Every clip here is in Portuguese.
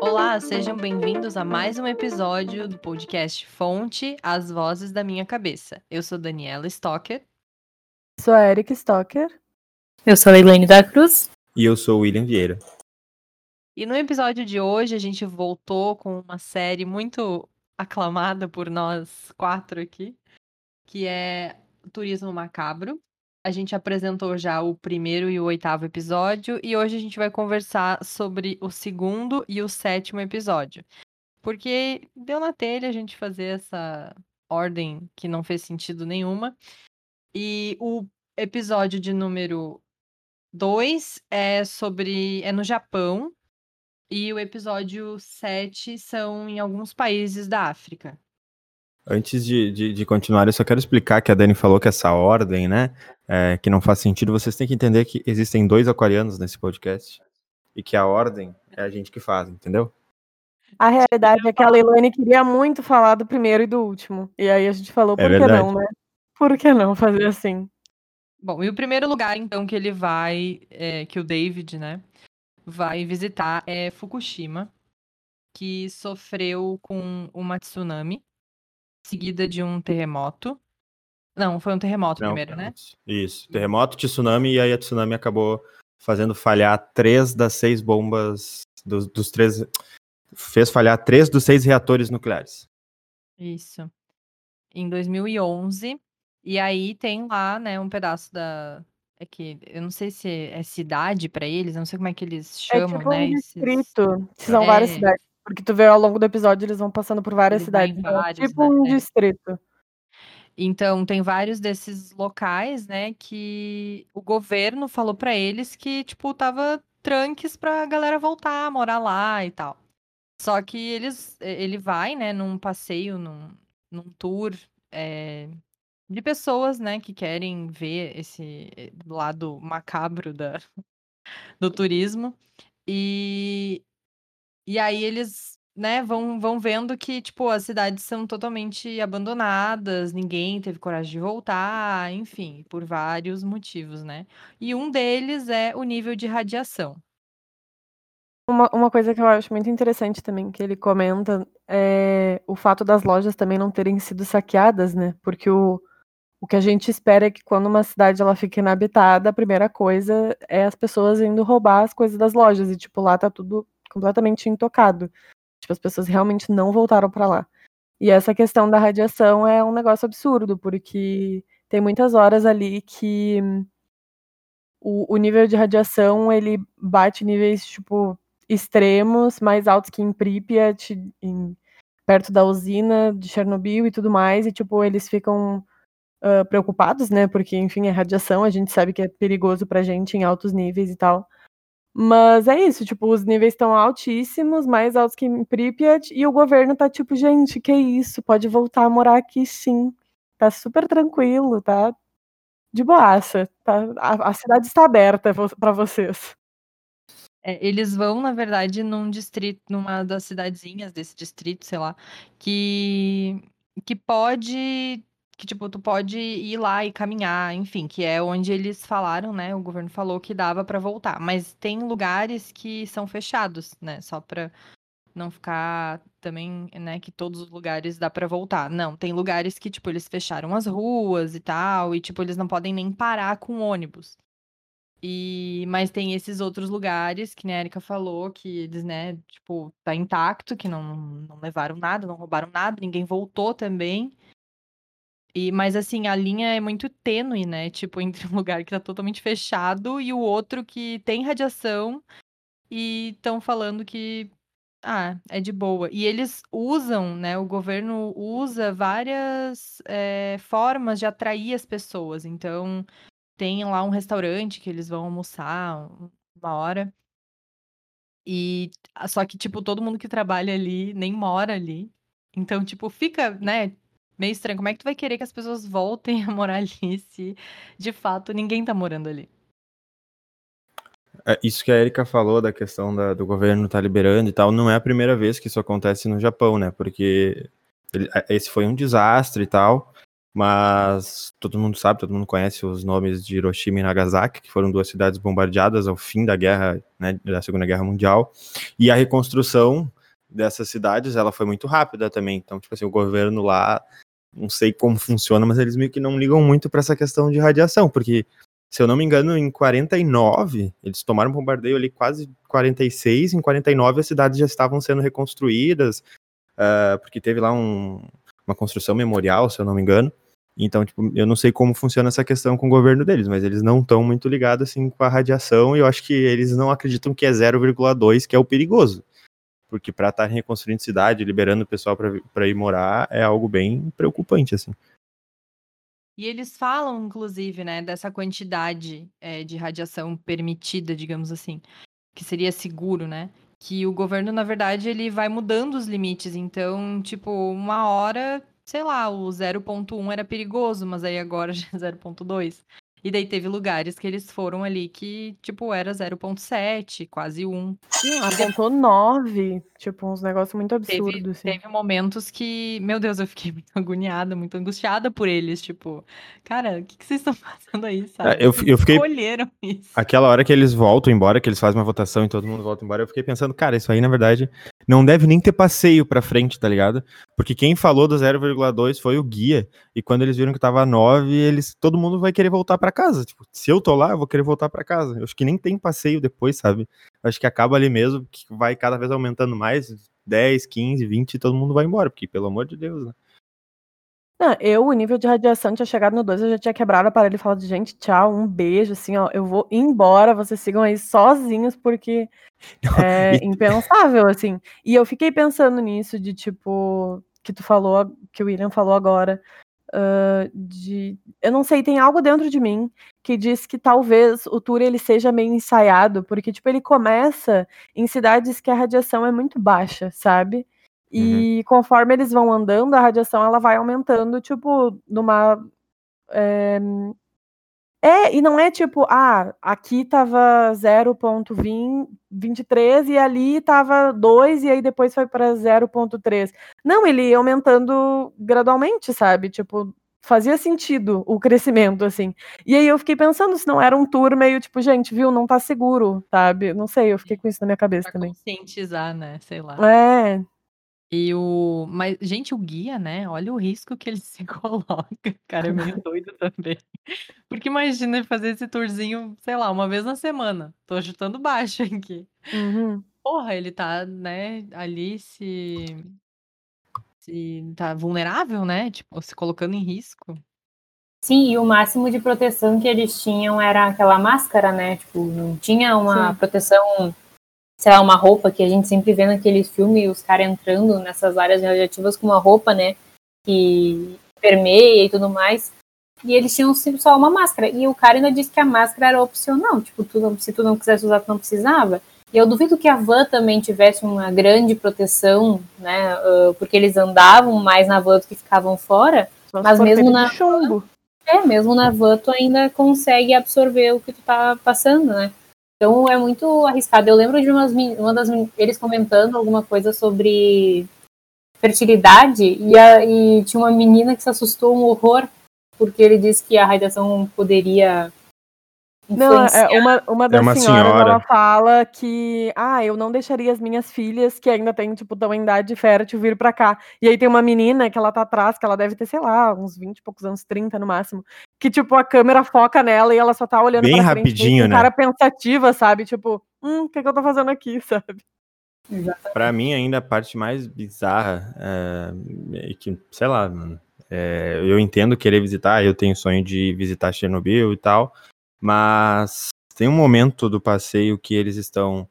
Olá, sejam bem-vindos a mais um episódio do podcast Fonte, As Vozes da Minha Cabeça. Eu sou Daniela Stocker. Sou a Erika Stocker. Eu sou a Elaine da Cruz. E eu sou o William Vieira. E no episódio de hoje a gente voltou com uma série muito aclamada por nós quatro aqui, que é Turismo Macabro. A gente apresentou já o primeiro e o oitavo episódio, e hoje a gente vai conversar sobre o segundo e o sétimo episódio. Porque deu na telha a gente fazer essa ordem que não fez sentido nenhuma. E o episódio de número 2 é sobre. é no Japão. E o episódio 7 são em alguns países da África. Antes de, de, de, continuar, eu só quero explicar que a Dani falou que essa ordem, né, é, que não faz sentido. Vocês têm que entender que existem dois aquarianos nesse podcast e que a ordem é a gente que faz, entendeu? A realidade é que a Leilani queria muito falar do primeiro e do último. E aí a gente falou, por é que não, né? Por que não fazer assim? Bom, e o primeiro lugar, então, que ele vai, é, que o David, né, vai visitar é Fukushima, que sofreu com uma tsunami seguida de um terremoto. Não, foi um terremoto Não, primeiro, né? Isso, terremoto, tsunami, e aí a tsunami acabou fazendo falhar três das seis bombas, dos, dos três. Fez falhar três dos seis reatores nucleares. Isso. Em 2011. E aí tem lá, né, um pedaço da. É que eu não sei se é cidade para eles, eu não sei como é que eles é chamam, é tipo né? Um distrito. Esses... São é... várias cidades. Porque tu vê ao longo do episódio, eles vão passando por várias cidades. Então, vários, tipo né? um é. distrito. Então, tem vários desses locais, né, que o governo falou para eles que, tipo, tava tranques pra galera voltar a morar lá e tal. Só que eles, ele vai, né, num passeio, num, num tour é, de pessoas, né, que querem ver esse eh, lado macabro da, do turismo. E e aí eles, né, vão, vão vendo que, tipo, as cidades são totalmente abandonadas, ninguém teve coragem de voltar, enfim, por vários motivos, né? E um deles é o nível de radiação. Uma, uma coisa que eu acho muito interessante também que ele comenta é o fato das lojas também não terem sido saqueadas, né? Porque o, o que a gente espera é que quando uma cidade ela fica inabitada, a primeira coisa é as pessoas indo roubar as coisas das lojas. E, tipo, lá tá tudo completamente intocado. Tipo, as pessoas realmente não voltaram para lá. E essa questão da radiação é um negócio absurdo, porque tem muitas horas ali que o, o nível de radiação ele bate níveis tipo extremos, mais altos que em Pripyat, em, perto da usina de Chernobyl e tudo mais, e tipo eles ficam uh, preocupados, né? Porque enfim é radiação, a gente sabe que é perigoso pra gente em altos níveis e tal. Mas é isso, tipo, os níveis estão altíssimos, mais altos que em Pripyat, e o governo tá tipo, gente, que isso, pode voltar a morar aqui sim. Tá super tranquilo, tá de boaça, tá? A, a cidade está aberta para vocês. É, eles vão, na verdade, num distrito, numa das cidadezinhas desse distrito, sei lá, que que pode que, tipo, tu pode ir lá e caminhar, enfim, que é onde eles falaram, né? O governo falou que dava para voltar. Mas tem lugares que são fechados, né? Só pra não ficar também, né, que todos os lugares dá para voltar. Não, tem lugares que, tipo, eles fecharam as ruas e tal, e, tipo, eles não podem nem parar com ônibus. E, mas tem esses outros lugares que né, a Erika falou que eles, né, tipo, tá intacto, que não, não levaram nada, não roubaram nada, ninguém voltou também. E, mas assim, a linha é muito tênue, né? Tipo, entre um lugar que tá totalmente fechado e o outro que tem radiação e estão falando que ah, é de boa. E eles usam, né? O governo usa várias é, formas de atrair as pessoas. Então, tem lá um restaurante que eles vão almoçar uma hora. E só que, tipo, todo mundo que trabalha ali nem mora ali. Então, tipo, fica, né? Meio estranho. Como é que tu vai querer que as pessoas voltem a morar ali se de fato ninguém tá morando ali? É, isso que a Erika falou da questão da, do governo tá liberando e tal, não é a primeira vez que isso acontece no Japão, né? Porque ele, é, esse foi um desastre e tal. mas todo mundo sabe, todo mundo conhece os nomes de Hiroshima e Nagasaki, que foram duas cidades bombardeadas ao fim da guerra, né, da Segunda Guerra Mundial, e a reconstrução dessas cidades, ela foi muito rápida também, então, tipo assim, o governo lá, não sei como funciona, mas eles meio que não ligam muito para essa questão de radiação, porque, se eu não me engano, em 49, eles tomaram um bombardeio ali quase 46, em 49 as cidades já estavam sendo reconstruídas, uh, porque teve lá um, uma construção memorial, se eu não me engano. Então, tipo, eu não sei como funciona essa questão com o governo deles, mas eles não estão muito ligados assim com a radiação e eu acho que eles não acreditam que é 0,2 que é o perigoso. Porque para estar tá reconstruindo cidade, liberando o pessoal para ir morar, é algo bem preocupante, assim. E eles falam, inclusive, né, dessa quantidade é, de radiação permitida, digamos assim, que seria seguro, né? que o governo, na verdade, ele vai mudando os limites. Então, tipo, uma hora, sei lá, o 0.1 era perigoso, mas aí agora já é 0.2. E daí teve lugares que eles foram ali que, tipo, era 0.7, quase 1. Não, apontou 9. Tipo, uns negócios muito absurdos. Teve, assim. teve momentos que, meu Deus, eu fiquei muito agoniada, muito angustiada por eles. Tipo, cara, o que, que vocês estão fazendo aí, sabe? É, eu, eu fiquei. Escolheram isso. Aquela hora que eles voltam embora, que eles fazem uma votação e todo mundo volta embora, eu fiquei pensando, cara, isso aí, na verdade, não deve nem ter passeio pra frente, tá ligado? Porque quem falou do 0,2 foi o guia. E quando eles viram que tava 9, eles, todo mundo vai querer voltar para casa. Tipo, se eu tô lá, eu vou querer voltar para casa. Eu acho que nem tem passeio depois, sabe? Eu acho que acaba ali mesmo, que vai cada vez aumentando mais, 10, 15, 20, e todo mundo vai embora, porque pelo amor de Deus, né? Não, eu, o nível de radiação tinha chegado no 2, eu já tinha quebrado o aparelho e falado, gente, tchau, um beijo, assim, ó, eu vou embora, vocês sigam aí sozinhos, porque é impensável, assim. E eu fiquei pensando nisso, de tipo, que tu falou, que o William falou agora, uh, de, eu não sei, tem algo dentro de mim que diz que talvez o tour ele seja meio ensaiado, porque, tipo, ele começa em cidades que a radiação é muito baixa, sabe? E uhum. conforme eles vão andando, a radiação ela vai aumentando, tipo, numa. É, é, e não é tipo, ah, aqui tava 0.23 e ali tava 2 e aí depois foi para 0.3. Não, ele ia aumentando gradualmente, sabe? Tipo, fazia sentido o crescimento, assim. E aí eu fiquei pensando se não era um tour meio tipo, gente, viu, não tá seguro, sabe? Não sei, eu fiquei com isso na minha cabeça pra também. conscientizar, né? Sei lá. É, e o mas, gente, o guia, né, olha o risco que ele se coloca. Cara é meio doido também. Porque imagina ele fazer esse tourzinho, sei lá, uma vez na semana. Tô chutando baixo aqui. Uhum. Porra, ele tá, né, ali se se tá vulnerável, né, tipo, se colocando em risco. Sim, e o máximo de proteção que eles tinham era aquela máscara, né? Tipo, não tinha uma Sim. proteção sei lá, uma roupa que a gente sempre vê naquele filme, os caras entrando nessas áreas radioativas com uma roupa, né, que permeia e tudo mais. E eles tinham só uma máscara. E o cara ainda disse que a máscara era opcional, tipo, tu, se tu não quisesse usar, tu não precisava. E eu duvido que a van também tivesse uma grande proteção, né, porque eles andavam mais na van do que ficavam fora. Só mas mesmo na chumbo. É, mesmo na van tu ainda consegue absorver o que tu tá passando, né? Então é muito arriscado. Eu lembro de umas, uma das eles comentando alguma coisa sobre fertilidade e, a, e tinha uma menina que se assustou um horror porque ele disse que a radiação poderia não, é uma, uma das é uma senhoras, senhora. ela fala que, ah, eu não deixaria as minhas filhas, que ainda têm, tipo, tão em idade fértil, vir pra cá. E aí tem uma menina que ela tá atrás, que ela deve ter, sei lá, uns 20 e poucos anos, 30 no máximo, que, tipo, a câmera foca nela e ela só tá olhando Bem pra rapidinho, frente, né? cara pensativa, sabe? Tipo, hum, o que, que eu tô fazendo aqui, sabe? Pra mim, ainda a parte mais bizarra é, é que, sei lá, mano, é, eu entendo querer visitar, eu tenho sonho de visitar Chernobyl e tal, mas tem um momento do passeio que eles estão,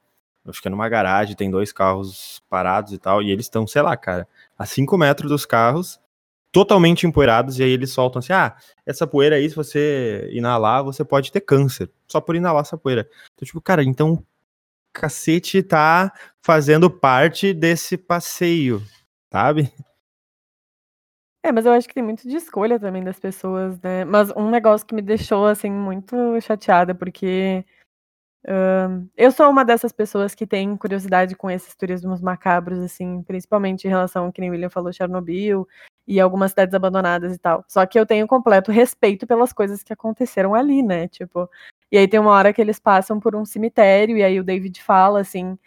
acho que é numa garagem, tem dois carros parados e tal, e eles estão, sei lá, cara, a 5 metros dos carros, totalmente empoeirados, e aí eles soltam assim: ah, essa poeira aí, se você inalar, você pode ter câncer, só por inalar essa poeira. Então, tipo, cara, então cacete tá fazendo parte desse passeio, sabe? É, mas eu acho que tem muito de escolha também das pessoas, né. Mas um negócio que me deixou, assim, muito chateada, porque, hã, eu sou uma dessas pessoas que tem curiosidade com esses turismos macabros, assim, principalmente em relação, que nem o William falou, Chernobyl, e algumas cidades abandonadas e tal. Só que eu tenho completo respeito pelas coisas que aconteceram ali, né? Tipo, e aí tem uma hora que eles passam por um cemitério e aí o David fala assim,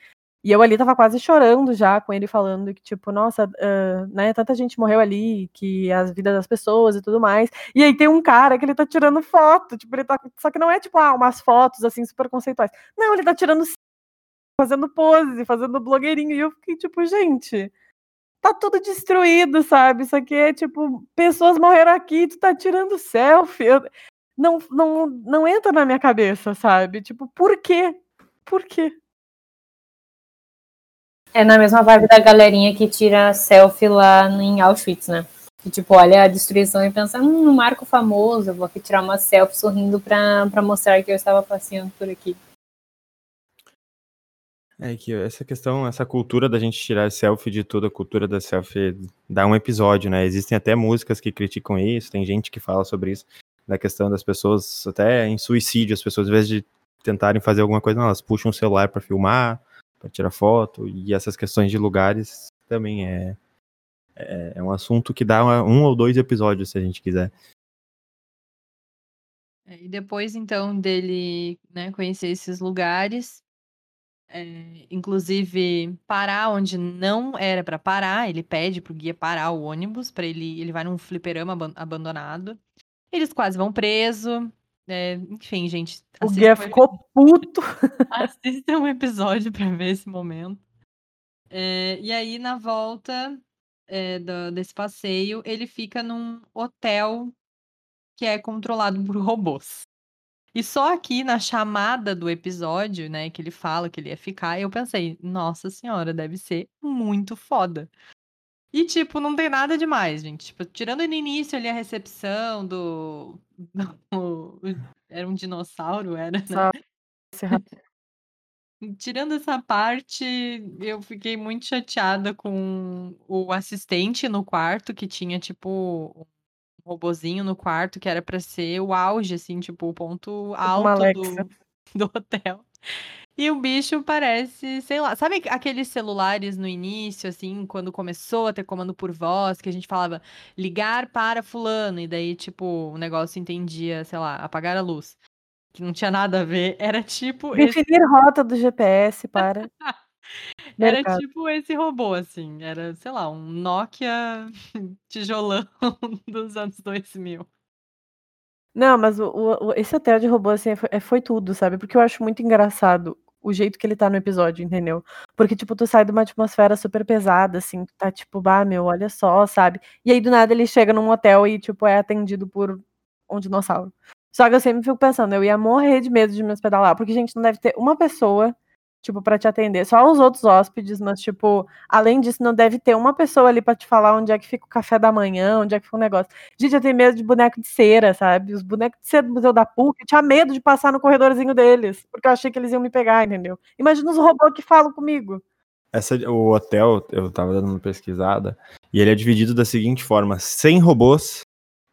e eu ali tava quase chorando já com ele falando que, tipo, nossa, uh, né, tanta gente morreu ali, que as vidas das pessoas e tudo mais. E aí tem um cara que ele tá tirando foto, tipo, ele tá. Só que não é tipo, ah, umas fotos assim super conceituais. Não, ele tá tirando fazendo pose, fazendo blogueirinho. E eu fiquei, tipo, gente, tá tudo destruído, sabe? Isso aqui é tipo, pessoas morreram aqui, tu tá tirando selfie. Eu, não, não, não entra na minha cabeça, sabe? Tipo, por quê? Por quê? É na mesma vibe da galerinha que tira selfie lá em Auschwitz, né? Que tipo, olha a destruição e pensa, hum, um marco famoso, eu vou aqui tirar uma selfie sorrindo pra, pra mostrar que eu estava passeando por aqui. É que essa questão, essa cultura da gente tirar selfie de tudo, a cultura da selfie dá um episódio, né? Existem até músicas que criticam isso, tem gente que fala sobre isso, da questão das pessoas, até em suicídio, as pessoas, às vezes de tentarem fazer alguma coisa, não, elas puxam o celular para filmar, para tirar foto, e essas questões de lugares também é, é, é um assunto que dá um ou dois episódios, se a gente quiser. É, e depois, então, dele né, conhecer esses lugares, é, inclusive parar onde não era para parar, ele pede pro guia parar o ônibus para ele, ele vai num fliperama abandonado. Eles quase vão preso, é, enfim, gente. O Guia ficou puto. Assista um episódio pra ver esse momento. É, e aí, na volta é, do, desse passeio, ele fica num hotel que é controlado por robôs. E só aqui na chamada do episódio, né, que ele fala que ele ia ficar, eu pensei, nossa senhora, deve ser muito foda. E, tipo, não tem nada demais, gente. Tipo, tirando no início ali a recepção do. do... Era um dinossauro, era, né? Tirando essa parte, eu fiquei muito chateada com o assistente no quarto, que tinha, tipo, um robozinho no quarto, que era para ser o auge, assim, tipo, o ponto tipo alto do, do hotel. E o bicho parece, sei lá, sabe aqueles celulares no início, assim, quando começou a ter comando por voz, que a gente falava ligar para fulano, e daí, tipo, o negócio entendia, sei lá, apagar a luz. Que não tinha nada a ver. Era tipo. Definir esse... rota do GPS para. era tipo esse robô, assim. Era, sei lá, um Nokia tijolão dos anos 2000. Não, mas o, o, esse hotel de robô, assim, foi, é, foi, tudo, sabe? Porque eu acho muito engraçado o jeito que ele tá no episódio, entendeu? Porque, tipo, tu sai de uma atmosfera super pesada, assim, tu tá tipo, bah, meu, olha só, sabe? E aí, do nada, ele chega num hotel e, tipo, é atendido por um dinossauro. Só que eu sempre fico pensando, eu ia morrer de medo de me hospedar lá, porque, gente, não deve ter uma pessoa tipo, para te atender. Só os outros hóspedes, mas, tipo, além disso, não deve ter uma pessoa ali para te falar onde é que fica o café da manhã, onde é que fica o negócio. Gente, eu tenho medo de boneco de cera, sabe? Os bonecos de cera do Museu da PUC, eu tinha medo de passar no corredorzinho deles, porque eu achei que eles iam me pegar, entendeu? Imagina os robôs que falam comigo. Essa, o hotel, eu tava dando uma pesquisada, e ele é dividido da seguinte forma: 100 robôs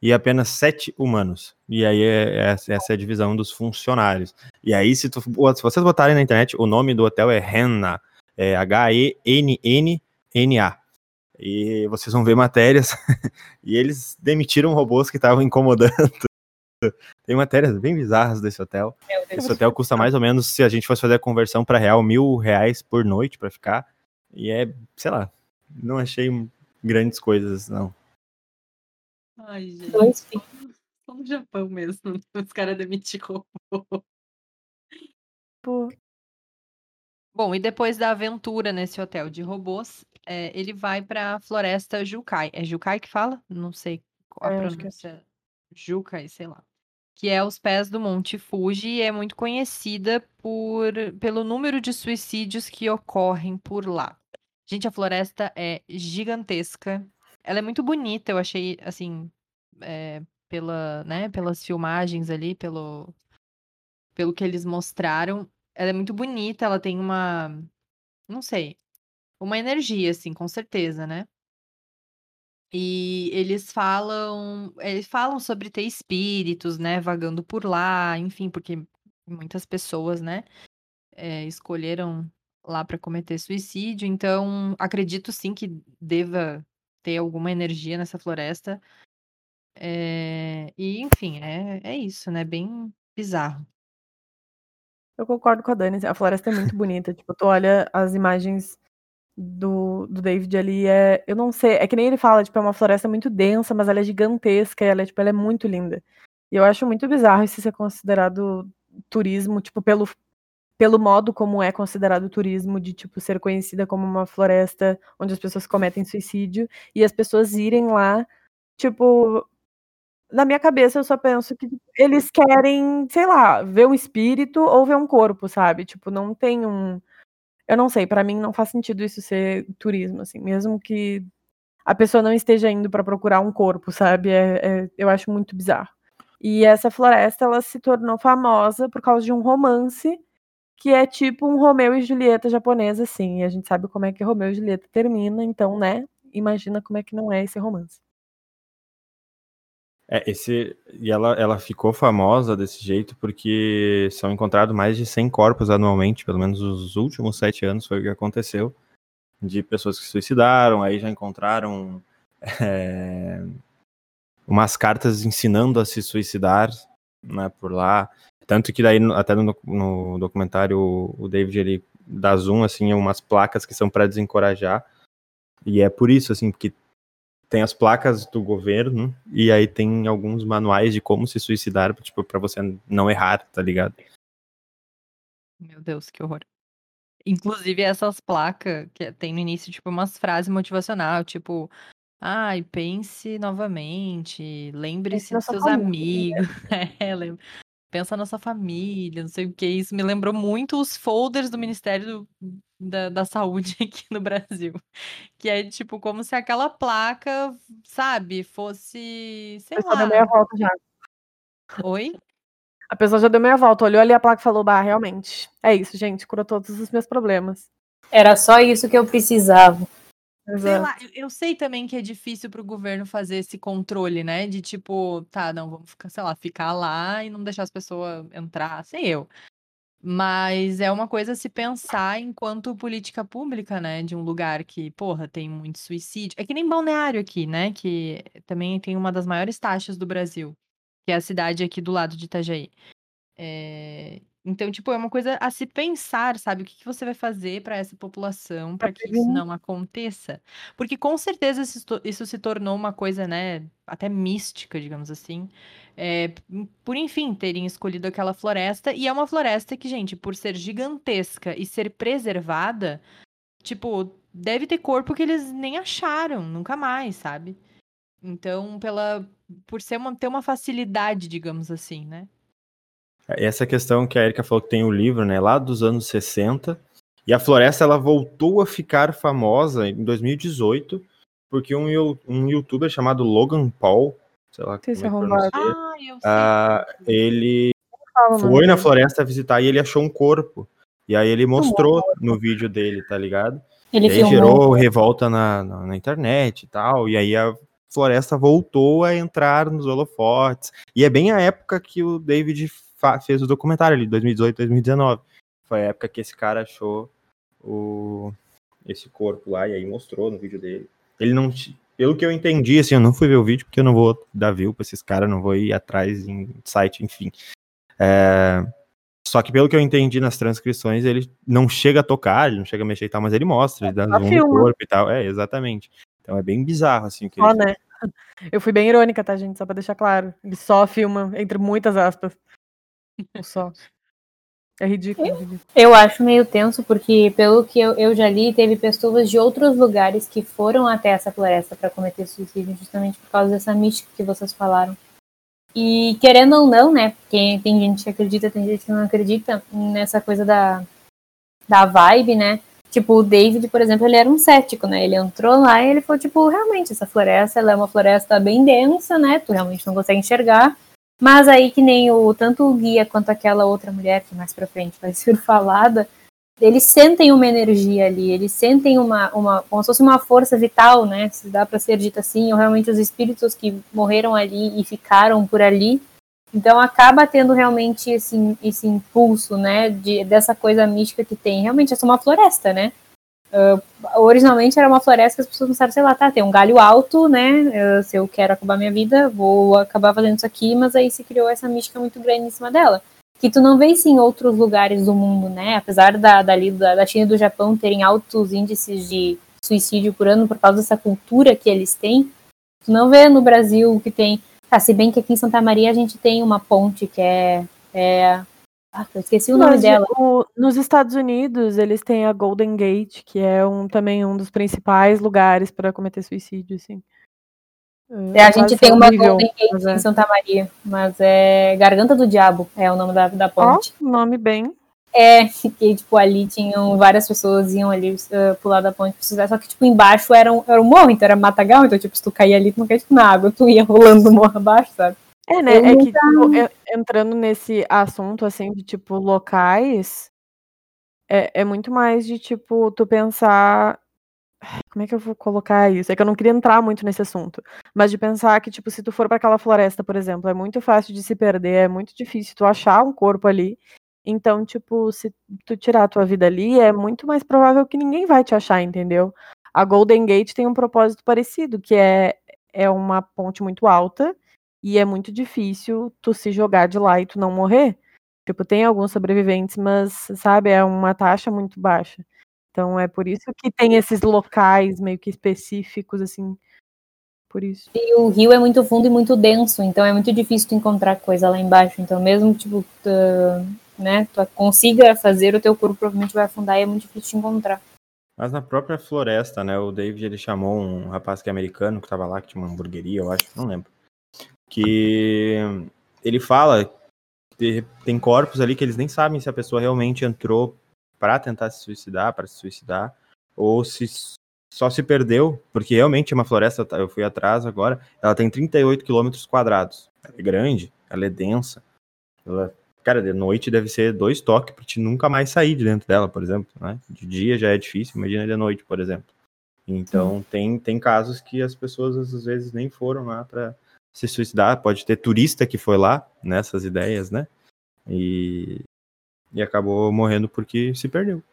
e apenas sete humanos. E aí é, é, essa é a divisão dos funcionários. E aí, se, tu, se vocês botarem na internet, o nome do hotel é Henna, é H-E-N-N-N-A. E vocês vão ver matérias, e eles demitiram robôs que estavam incomodando. Tem matérias bem bizarras desse hotel. Esse hotel custa mais ou menos, se a gente fosse fazer a conversão para real, mil reais por noite para ficar. E é, sei lá, não achei grandes coisas, não. Ai, gente. Dois filhos. Só no Japão mesmo. Os caras demitiram robô. Pô. Bom, e depois da aventura nesse hotel de robôs, é, ele vai para a floresta Jukai. É Jukai que fala? Não sei qual a é, pronúncia. É. Jukai, sei lá. Que é aos pés do Monte Fuji e é muito conhecida por, pelo número de suicídios que ocorrem por lá. Gente, a floresta é gigantesca. Ela é muito bonita, eu achei, assim, é, pela, né, pelas filmagens ali, pelo, pelo que eles mostraram. Ela é muito bonita, ela tem uma, não sei, uma energia, assim, com certeza, né? E eles falam, eles falam sobre ter espíritos, né, vagando por lá, enfim, porque muitas pessoas, né, é, escolheram lá para cometer suicídio. Então, acredito sim que deva ter alguma energia nessa floresta. É, e, enfim, é, é isso, né? Bem bizarro. Eu concordo com a Dani. A floresta é muito bonita. tipo, tu olha as imagens do, do David ali, é, eu não sei, é que nem ele fala, tipo, é uma floresta muito densa, mas ela é gigantesca, ela é, tipo, ela é muito linda. E eu acho muito bizarro isso ser considerado turismo, tipo, pelo, pelo modo como é considerado turismo, de, tipo, ser conhecida como uma floresta onde as pessoas cometem suicídio, e as pessoas irem lá, tipo, na minha cabeça eu só penso que eles querem, sei lá, ver um espírito ou ver um corpo, sabe? Tipo, não tem um. Eu não sei, para mim não faz sentido isso ser turismo, assim, mesmo que a pessoa não esteja indo para procurar um corpo, sabe? É, é, eu acho muito bizarro. E essa floresta ela se tornou famosa por causa de um romance que é tipo um Romeu e Julieta japonesa, assim. E a gente sabe como é que Romeu e Julieta termina, então, né? Imagina como é que não é esse romance. É, esse, e ela, ela ficou famosa desse jeito porque são encontrados mais de 100 corpos anualmente, pelo menos os últimos sete anos foi o que aconteceu, de pessoas que se suicidaram, aí já encontraram é, umas cartas ensinando a se suicidar, né, por lá, tanto que daí, até no, no documentário, o David, ele dá zoom, assim, umas placas que são para desencorajar, e é por isso, assim, porque tem as placas do governo e aí tem alguns manuais de como se suicidar, tipo, para você não errar, tá ligado? Meu Deus, que horror. Inclusive essas placas que tem no início, tipo, umas frases motivacional, tipo, ai, pense novamente, lembre-se dos seus família. amigos. é, lembra pensa na sua família, não sei o que. Isso me lembrou muito os folders do Ministério da, da Saúde aqui no Brasil. Que é tipo como se aquela placa, sabe, fosse. Sei a pessoa lá. deu meia volta já. Oi? A pessoa já deu meia volta, olhou ali a placa e falou: Bah, realmente. É isso, gente, curou todos os meus problemas. Era só isso que eu precisava. Sei lá, eu, sei também que é difícil para o governo fazer esse controle, né? De tipo, tá, não, vamos ficar, sei lá, ficar lá e não deixar as pessoas entrar, sei eu. Mas é uma coisa a se pensar enquanto política pública, né? De um lugar que, porra, tem muito suicídio. É que nem Balneário aqui, né? Que também tem uma das maiores taxas do Brasil, que é a cidade aqui do lado de Itajaí. É... Então, tipo, é uma coisa a se pensar, sabe? O que, que você vai fazer para essa população para que isso não aconteça? Porque com certeza isso, isso, se tornou uma coisa, né, até mística, digamos assim, é, por enfim terem escolhido aquela floresta. E é uma floresta que, gente, por ser gigantesca e ser preservada, tipo, deve ter corpo que eles nem acharam, nunca mais, sabe? Então, pela por ser uma, ter uma facilidade, digamos assim, né? Essa questão que a Erika falou que tem o livro, né, lá dos anos 60, e a floresta ela voltou a ficar famosa em 2018, porque um, um youtuber chamado Logan Paul, sei lá como é ah, eu sei. Ah, ele foi na floresta visitar e ele achou um corpo. E aí ele mostrou no vídeo dele, tá ligado? Ele e aí gerou revolta na, na, na, internet e tal. E aí a floresta voltou a entrar nos holofotes. E é bem a época que o David fez o documentário ali, 2018, 2019. Foi a época que esse cara achou o, esse corpo lá e aí mostrou no vídeo dele. Ele não. Pelo que eu entendi, assim, eu não fui ver o vídeo porque eu não vou dar view pra esses caras, não vou ir atrás em site, enfim. É, só que pelo que eu entendi nas transcrições, ele não chega a tocar, ele não chega a mexer e tal, mas ele mostra, ele dá zoom no corpo e tal. É, exatamente. Então é bem bizarro, assim, o que né? Eu fui bem irônica, tá, gente? Só pra deixar claro. Ele só filma, entre muitas aspas. Só. É ridículo, eu, ridículo. Eu acho meio tenso, porque pelo que eu, eu já li, teve pessoas de outros lugares que foram até essa floresta para cometer suicídio, justamente por causa dessa mística que vocês falaram. E querendo ou não, né? Porque tem gente que acredita, tem gente que não acredita nessa coisa da, da vibe, né? Tipo, o David, por exemplo, ele era um cético, né? Ele entrou lá e ele falou, tipo, realmente, essa floresta, ela é uma floresta bem densa, né? Tu realmente não consegue enxergar. Mas aí que nem o tanto o guia quanto aquela outra mulher que mais para frente vai ser falada, eles sentem uma energia ali, eles sentem uma, uma como se fosse uma força vital, né? Se dá para ser dito assim, ou realmente os espíritos que morreram ali e ficaram por ali. Então acaba tendo realmente esse, esse impulso, né? De, dessa coisa mística que tem. Realmente é só uma floresta, né? Uh, originalmente era uma floresta que as pessoas pensaram, sei lá, tá, tem um galho alto, né? Se eu quero acabar minha vida, vou acabar fazendo isso aqui, mas aí se criou essa mística muito grande em cima dela. Que tu não vê isso em outros lugares do mundo, né? Apesar da, dali, da, da China e do Japão terem altos índices de suicídio por ano por causa dessa cultura que eles têm, tu não vê no Brasil que tem. Ah, se bem que aqui em Santa Maria a gente tem uma ponte que é, é ah, eu esqueci o nome Mas dela. o- nos Estados Unidos, eles têm a Golden Gate, que é um, também um dos principais lugares para cometer suicídio, assim. É, a gente tem uma horrível, Golden Gate é. em Santa Maria, mas é Garganta do Diabo, é o nome da, da ponte. nome bem. É, que tipo, ali tinham várias pessoas iam ali uh, pular da ponte, só que tipo, embaixo era um, era um morro, então era matagal, então tipo, se tu caía ali, tu não caía tipo, na água, tu ia rolando do morro abaixo, sabe? É, né? Eu É que, tipo, en- entrando nesse assunto, assim, de, tipo, locais, é, é muito mais de, tipo, tu pensar. Como é que eu vou colocar isso? É que eu não queria entrar muito nesse assunto. Mas de pensar que, tipo, se tu for para aquela floresta, por exemplo, é muito fácil de se perder, é muito difícil tu achar um corpo ali. Então, tipo, se tu tirar a tua vida ali, é muito mais provável que ninguém vai te achar, entendeu? A Golden Gate tem um propósito parecido, que é, é uma ponte muito alta e é muito difícil tu se jogar de lá e tu não morrer. Tipo, tem alguns sobreviventes, mas, sabe, é uma taxa muito baixa. Então é por isso que tem esses locais meio que específicos, assim, por isso. E o rio é muito fundo e muito denso, então é muito difícil tu encontrar coisa lá embaixo. Então, mesmo tipo, tu, né, tu consiga fazer, o teu corpo provavelmente vai afundar e é muito difícil de encontrar. Mas na própria floresta, né? O David ele chamou um rapaz que é americano, que tava lá, que tinha uma hamburgueria, eu acho, não lembro. Que ele fala que tem corpos ali que eles nem sabem se a pessoa realmente entrou para tentar se suicidar, para se suicidar, ou se só se perdeu, porque realmente é uma floresta, tá, eu fui atrás agora, ela tem 38 quilômetros quadrados. Ela é grande, ela é densa. Ela, cara, de noite deve ser dois toques pra te nunca mais sair de dentro dela, por exemplo. Né? De dia já é difícil, imagina de noite, por exemplo. Então tem, tem casos que as pessoas às vezes nem foram lá para se suicidar. Pode ter turista que foi lá nessas ideias, né? E, e acabou morrendo porque se perdeu.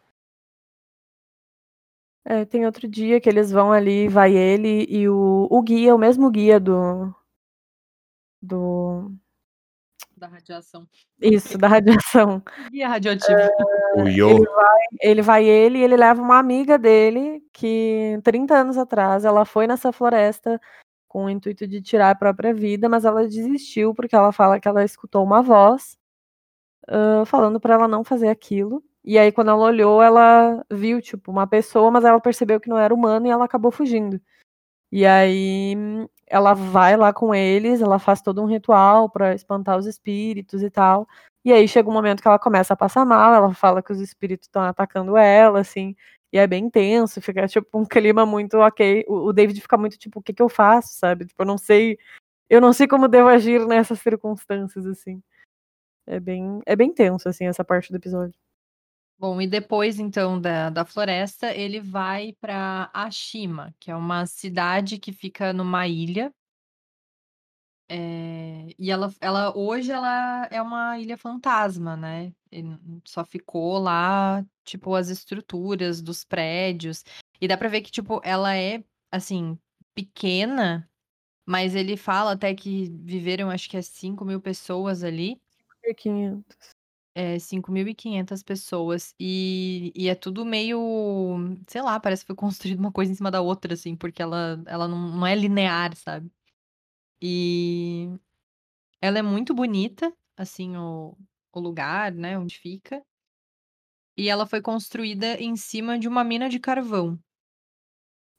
É, tem outro dia que eles vão ali, vai ele e o, o guia, o mesmo guia do. Do. Da radiação. Isso, da radiação. Guia radioativo. O Ele Yo, vai, ele vai ele e ele leva uma amiga dele que 30 anos atrás ela foi nessa floresta com o intuito de tirar a própria vida, mas ela desistiu porque ela fala que ela escutou uma voz ah, falando para ela não fazer aquilo. E aí quando ela olhou, ela viu tipo uma pessoa, mas ela percebeu que não era humano e ela acabou fugindo. E aí ela vai lá com eles, ela faz todo um ritual para espantar os espíritos e tal. E aí chega um momento que ela começa a passar mal, ela fala que os espíritos estão atacando ela, assim, e é bem tenso, fica tipo um clima muito ok. O, o David fica muito tipo, o que que eu faço, sabe? Tipo, eu não sei, eu não sei como devo agir nessas circunstâncias, assim. É bem, é bem tenso, assim, essa parte do episódio. Bom, e depois, então, da, da floresta, ele vai para Ashima, que é uma cidade que fica numa ilha. É, e ela, ela hoje ela é uma ilha fantasma, né? Só ficou lá, tipo, as estruturas dos prédios. E dá pra ver que, tipo, ela é, assim, pequena, mas ele fala até que viveram, acho que é 5 mil pessoas ali. 500. É, 5.500 pessoas. E, e é tudo meio, sei lá, parece que foi construído uma coisa em cima da outra, assim, porque ela, ela não, não é linear, sabe? E ela é muito bonita, assim, o, o lugar, né, onde fica. E ela foi construída em cima de uma mina de carvão.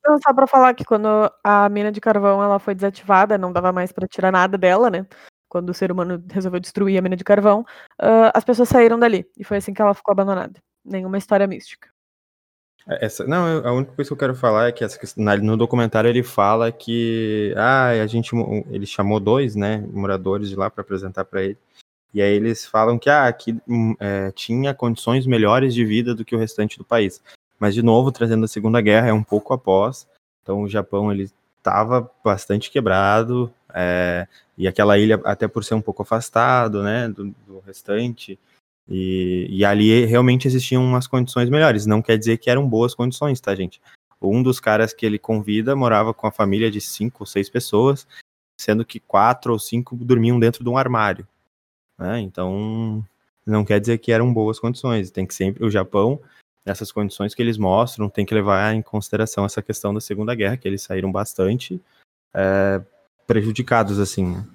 Não, só pra falar que quando a mina de carvão ela foi desativada, não dava mais pra tirar nada dela, né? Quando o ser humano resolveu destruir a mina de carvão, ah, as pessoas saíram dali. E foi assim que ela ficou abandonada. Nenhuma história mística. Essa, não, a única coisa que eu quero falar é que essa, no documentário ele fala que ah, a gente ele chamou dois, né, moradores de lá para apresentar para ele. E aí eles falam que ah, aqui hum, é, tinha condições melhores de vida do que o restante do país. Mas de novo, trazendo a Segunda Guerra, é um pouco após. Então o Japão ele estava bastante quebrado é, e aquela ilha até por ser um pouco afastado, né, do, do restante E, e ali realmente existiam umas condições melhores. Não quer dizer que eram boas condições, tá, gente? Um dos caras que ele convida morava com a família de cinco ou seis pessoas, sendo que quatro ou cinco dormiam dentro de um armário. Né? Então, não quer dizer que eram boas condições. Tem que sempre. O Japão, nessas condições que eles mostram, tem que levar em consideração essa questão da Segunda Guerra, que eles saíram bastante é, prejudicados, assim. Né?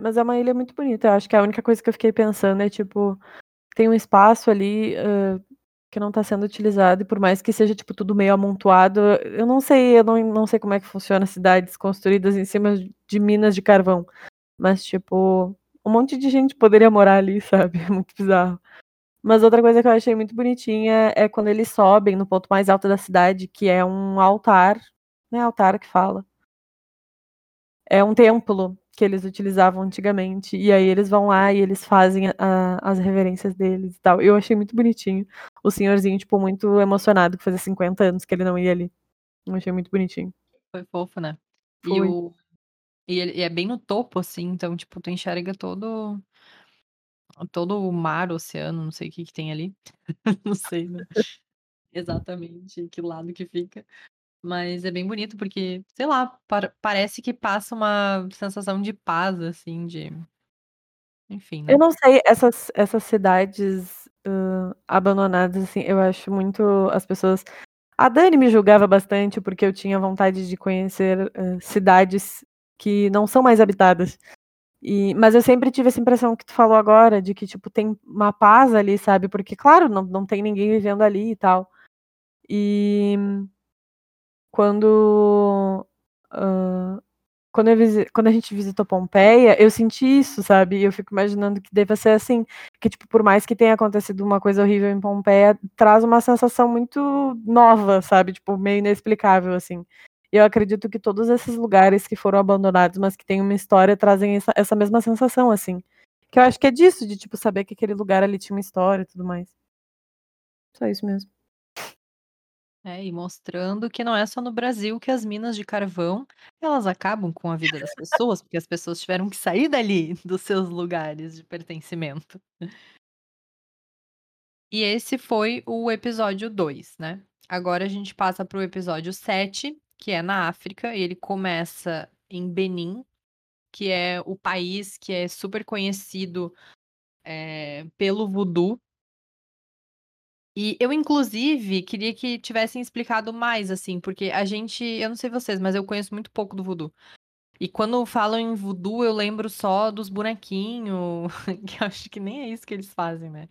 Mas é uma ilha muito bonita. Eu acho que a única coisa que eu fiquei pensando é, tipo, tem um espaço ali uh, que não está sendo utilizado, e por mais que seja, tipo, tudo meio amontoado, eu não sei, eu não, não sei como é que funciona cidades construídas em cima de minas de carvão. Mas, tipo, um monte de gente poderia morar ali, sabe? É muito bizarro. Mas outra coisa que eu achei muito bonitinha é quando eles sobem no ponto mais alto da cidade, que é um altar. Não é altar que fala. É um templo que eles utilizavam antigamente. E aí eles vão lá e eles fazem a, as reverências deles e tal. Eu achei muito bonitinho. O senhorzinho, tipo, muito emocionado, que fazia 50 anos que ele não ia ali. Eu achei muito bonitinho. Foi fofo, né? Foi. E, o... e, ele, e é bem no topo, assim, então, tipo, tu enxerga todo todo o mar, o oceano, não sei o que que tem ali. não sei, né? Exatamente que lado que fica. Mas é bem bonito porque, sei lá, par- parece que passa uma sensação de paz, assim, de. Enfim, né? Eu não sei, essas, essas cidades hã, abandonadas, assim, eu acho muito. As pessoas. A Dani me julgava bastante porque eu tinha vontade de conhecer hã, cidades que não são mais habitadas. E, mas eu sempre tive essa impressão que tu falou agora, de que, tipo, tem uma paz ali, sabe? Porque, claro, não, não tem ninguém vivendo ali e tal. E quando. hã, quando, eu quando a gente visitou Pompeia, eu senti isso, sabe? Eu fico imaginando que deva ser assim, que, tipo, por mais que tenha acontecido uma coisa horrível em Pompeia, traz uma sensação muito nova, sabe? Tipo, meio inexplicável, assim. Eu acredito que todos esses lugares que foram abandonados, mas que têm uma história, trazem essa, essa mesma sensação, assim. Que eu acho que é disso, de, tipo, saber que aquele lugar ali tinha uma história e tudo mais. Só isso mesmo. É, e mostrando que não é só no Brasil que as minas de carvão elas acabam com a vida das pessoas, porque as pessoas tiveram que sair dali, dos seus lugares de pertencimento. E esse foi o episódio 2, né? Agora a gente passa para o episódio 7, que é na África, e ele começa em Benin, que é o país que é super conhecido é, pelo voodoo. E eu, inclusive, queria que tivessem explicado mais, assim, porque a gente, eu não sei vocês, mas eu conheço muito pouco do voodoo. E quando falam em voodoo, eu lembro só dos bonequinhos, que acho que nem é isso que eles fazem, né?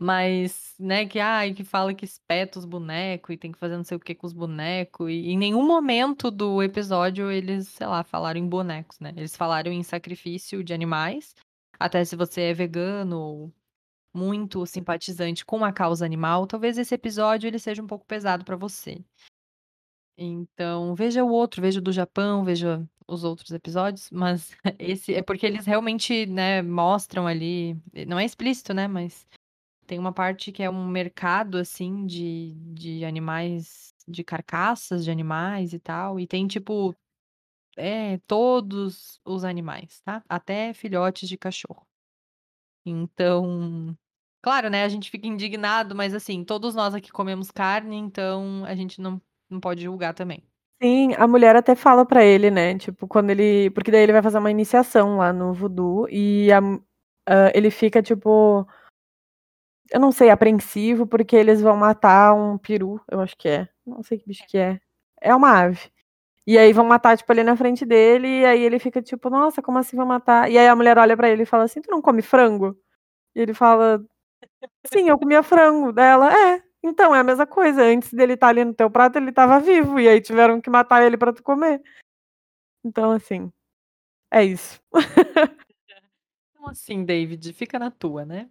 Mas, né, que, ai, que fala que espeta os bonecos e tem que fazer não sei o que com os bonecos. E em nenhum momento do episódio eles, sei lá, falaram em bonecos, né? Eles falaram em sacrifício de animais. Até se você é vegano ou muito simpatizante com a causa animal, talvez esse episódio ele seja um pouco pesado para você. Então, veja o outro, veja o do Japão, veja os outros episódios, mas esse é porque eles realmente, né, mostram ali, não é explícito, né, mas tem uma parte que é um mercado, assim, de, de animais, de carcaças de animais e tal. E tem, tipo, é, todos os animais, tá? Até filhotes de cachorro. Então, claro, né? A gente fica indignado, mas assim, todos nós aqui comemos carne, então a gente não, não pode julgar também. Sim, a mulher até fala pra ele, né? Tipo, quando ele. Porque daí ele vai fazer uma iniciação lá no voodoo e a- ah, ele fica, tipo. Eu não sei, apreensivo, porque eles vão matar um peru, eu acho que é. Não sei que bicho que é. É uma ave. E aí vão matar, tipo, ali na frente dele, e aí ele fica, tipo, nossa, como assim vão matar? E aí a mulher olha pra ele e fala assim, tu não come frango? E ele fala, sim, eu comia frango. Dela, é, então, é a mesma coisa. Antes dele estar ali no teu prato, ele tava vivo, e aí tiveram que matar ele pra tu comer. Então, assim, é isso. Então, assim, David, fica na tua, né?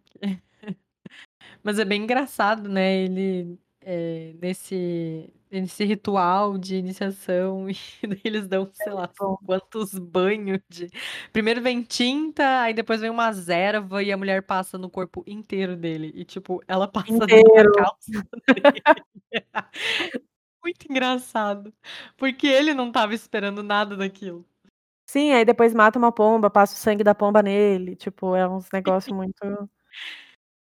Mas é bem engraçado, né? Ele é, nesse, nesse ritual de iniciação, e eles dão, sei lá, quantos banhos de. Primeiro vem tinta, aí depois vem uma erva e a mulher passa no corpo inteiro dele. E, tipo, ela passa Inteiro. calça dele. Muito engraçado. Porque ele não tava esperando nada daquilo. Sim, aí depois mata uma pomba, passa o sangue da pomba nele. Tipo, é uns negócios muito.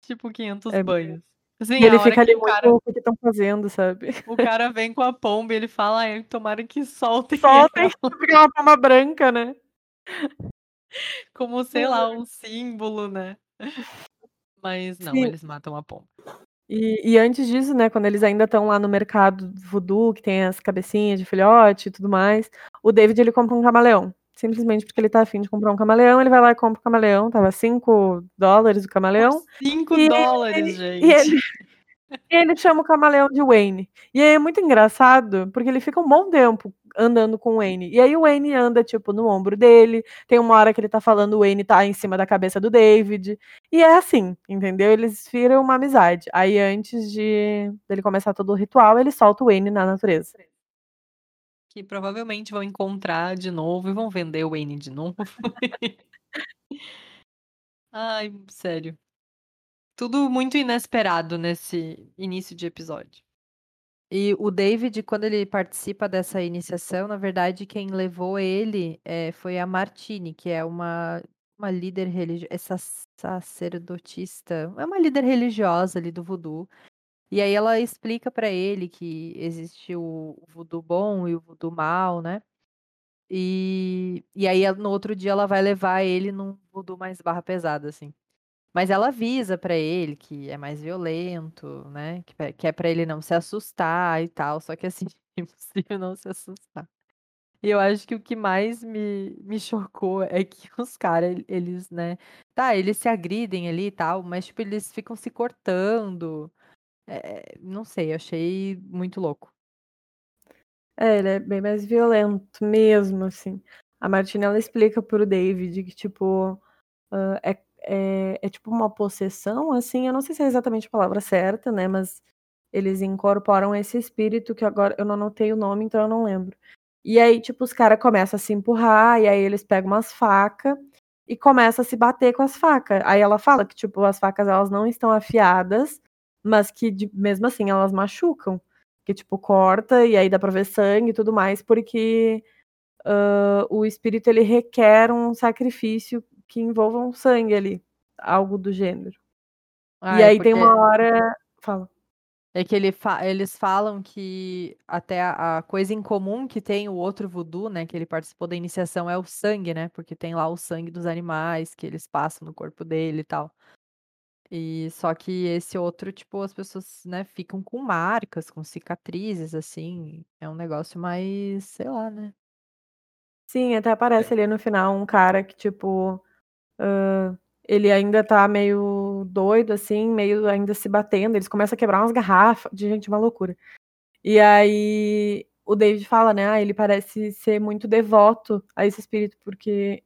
Tipo 500 É. banhos. Assim, E ele fica ali muito cara, o que estão fazendo, sabe? o cara vem com a pomba e ele fala, ai, tomara que soltem Soltem, ela", fica uma palma branca, né? como, sei lá, um símbolo, né. Mas não, Sim. eles matam a pomba. E e antes disso, né, quando eles ainda estão lá no mercado voodoo, que tem as cabecinhas de filhote e tudo mais, o David ele compra um camaleão. Simplesmente porque ele tá afim de comprar um camaleão, ele vai lá e compra o camaleão, estava $5 o camaleão. 5 E dólares, ele gente. e ele e ele chama o camaleão de Wayne. E aí é muito engraçado, porque ele fica um bom tempo andando com o Wayne. E aí o Wayne anda, tipo, no ombro dele, tem uma hora que ele tá falando, o Wayne tá em cima da cabeça do David. E é assim, entendeu? Eles viram uma amizade. Aí antes de dele começar todo o ritual, ele solta o Wayne na natureza. Que provavelmente vão encontrar de novo e vão vender o Wayne de novo. Ai, sério. Tudo muito inesperado nesse início de episódio. E o David, quando ele participa dessa iniciação, na verdade, quem levou ele eh, foi a Martine, que é uma, uma líder religiosa, essa sacerdotista, é uma líder religiosa ali do voodoo. E aí ela explica pra ele que existe o voodoo bom e o voodoo mal, né? E, e aí no outro dia ela vai levar ele num voodoo mais barra pesada, assim. Mas ela avisa pra ele que é mais violento, né? Que, que é pra ele não se assustar e tal. Só que assim, é impossível não se assustar. E eu acho que o que mais me, me chocou é que os caras, eles, né? Tá, eles se agridem ali e tal, mas tipo, eles ficam se cortando. É, não sei, achei muito louco. É, ele é bem mais violento mesmo, assim. A Martina, ela explica pro David que, tipo, hã, é é é tipo uma possessão, assim, eu não sei se é exatamente a palavra certa, né, mas eles incorporam esse espírito que agora eu não anotei o nome, então eu não lembro. E aí, tipo, os cara começa a se empurrar, e aí eles pegam umas faca e começa a se bater com as facas. Aí ela fala que, tipo, as facas elas não estão afiadas, mas que de mesmo assim elas machucam. Que, tipo, corta e aí dá pra ver sangue e tudo mais, porque, hã, o espírito ele requer um sacrifício que envolva um sangue ali, algo do gênero. Ah, E é aí tem uma hora fala. é que ele fa eles falam que até a a coisa em comum que tem o outro voodoo, né, que ele participou da iniciação é o sangue, né, porque tem lá o sangue dos animais que eles passam no corpo dele e tal. E só que esse outro, tipo, as pessoas, né, ficam com marcas, com cicatrizes, assim, é um negócio mais, sei lá, né. Sim, até aparece ali no final um cara que, tipo, ele ainda tá meio doido, assim, meio ainda se batendo, eles começam a quebrar umas garrafa de gente, uma loucura. E aí o David fala, né: "Ah, ele parece ser muito devoto a esse espírito, porque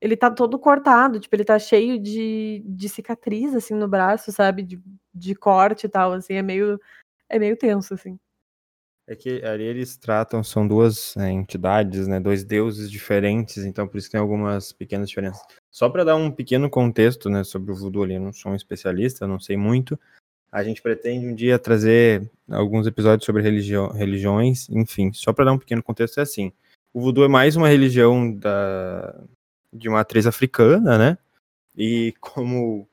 ele tá todo cortado, tipo, ele tá cheio de de cicatriz, assim, no braço, sabe, de de corte e tal, assim, é meio é meio tenso, assim. É que ali eles tratam, são duas eh, entidades, né, dois deuses diferentes, então por isso tem algumas pequenas diferenças. Só para dar um pequeno contexto, né, sobre o voodoo ali, eu não sou um especialista, não sei muito. A gente pretende um dia trazer alguns episódios sobre religiões, enfim, só para dar um pequeno contexto é assim. O voodoo é mais uma religião da de matriz africana, né? E como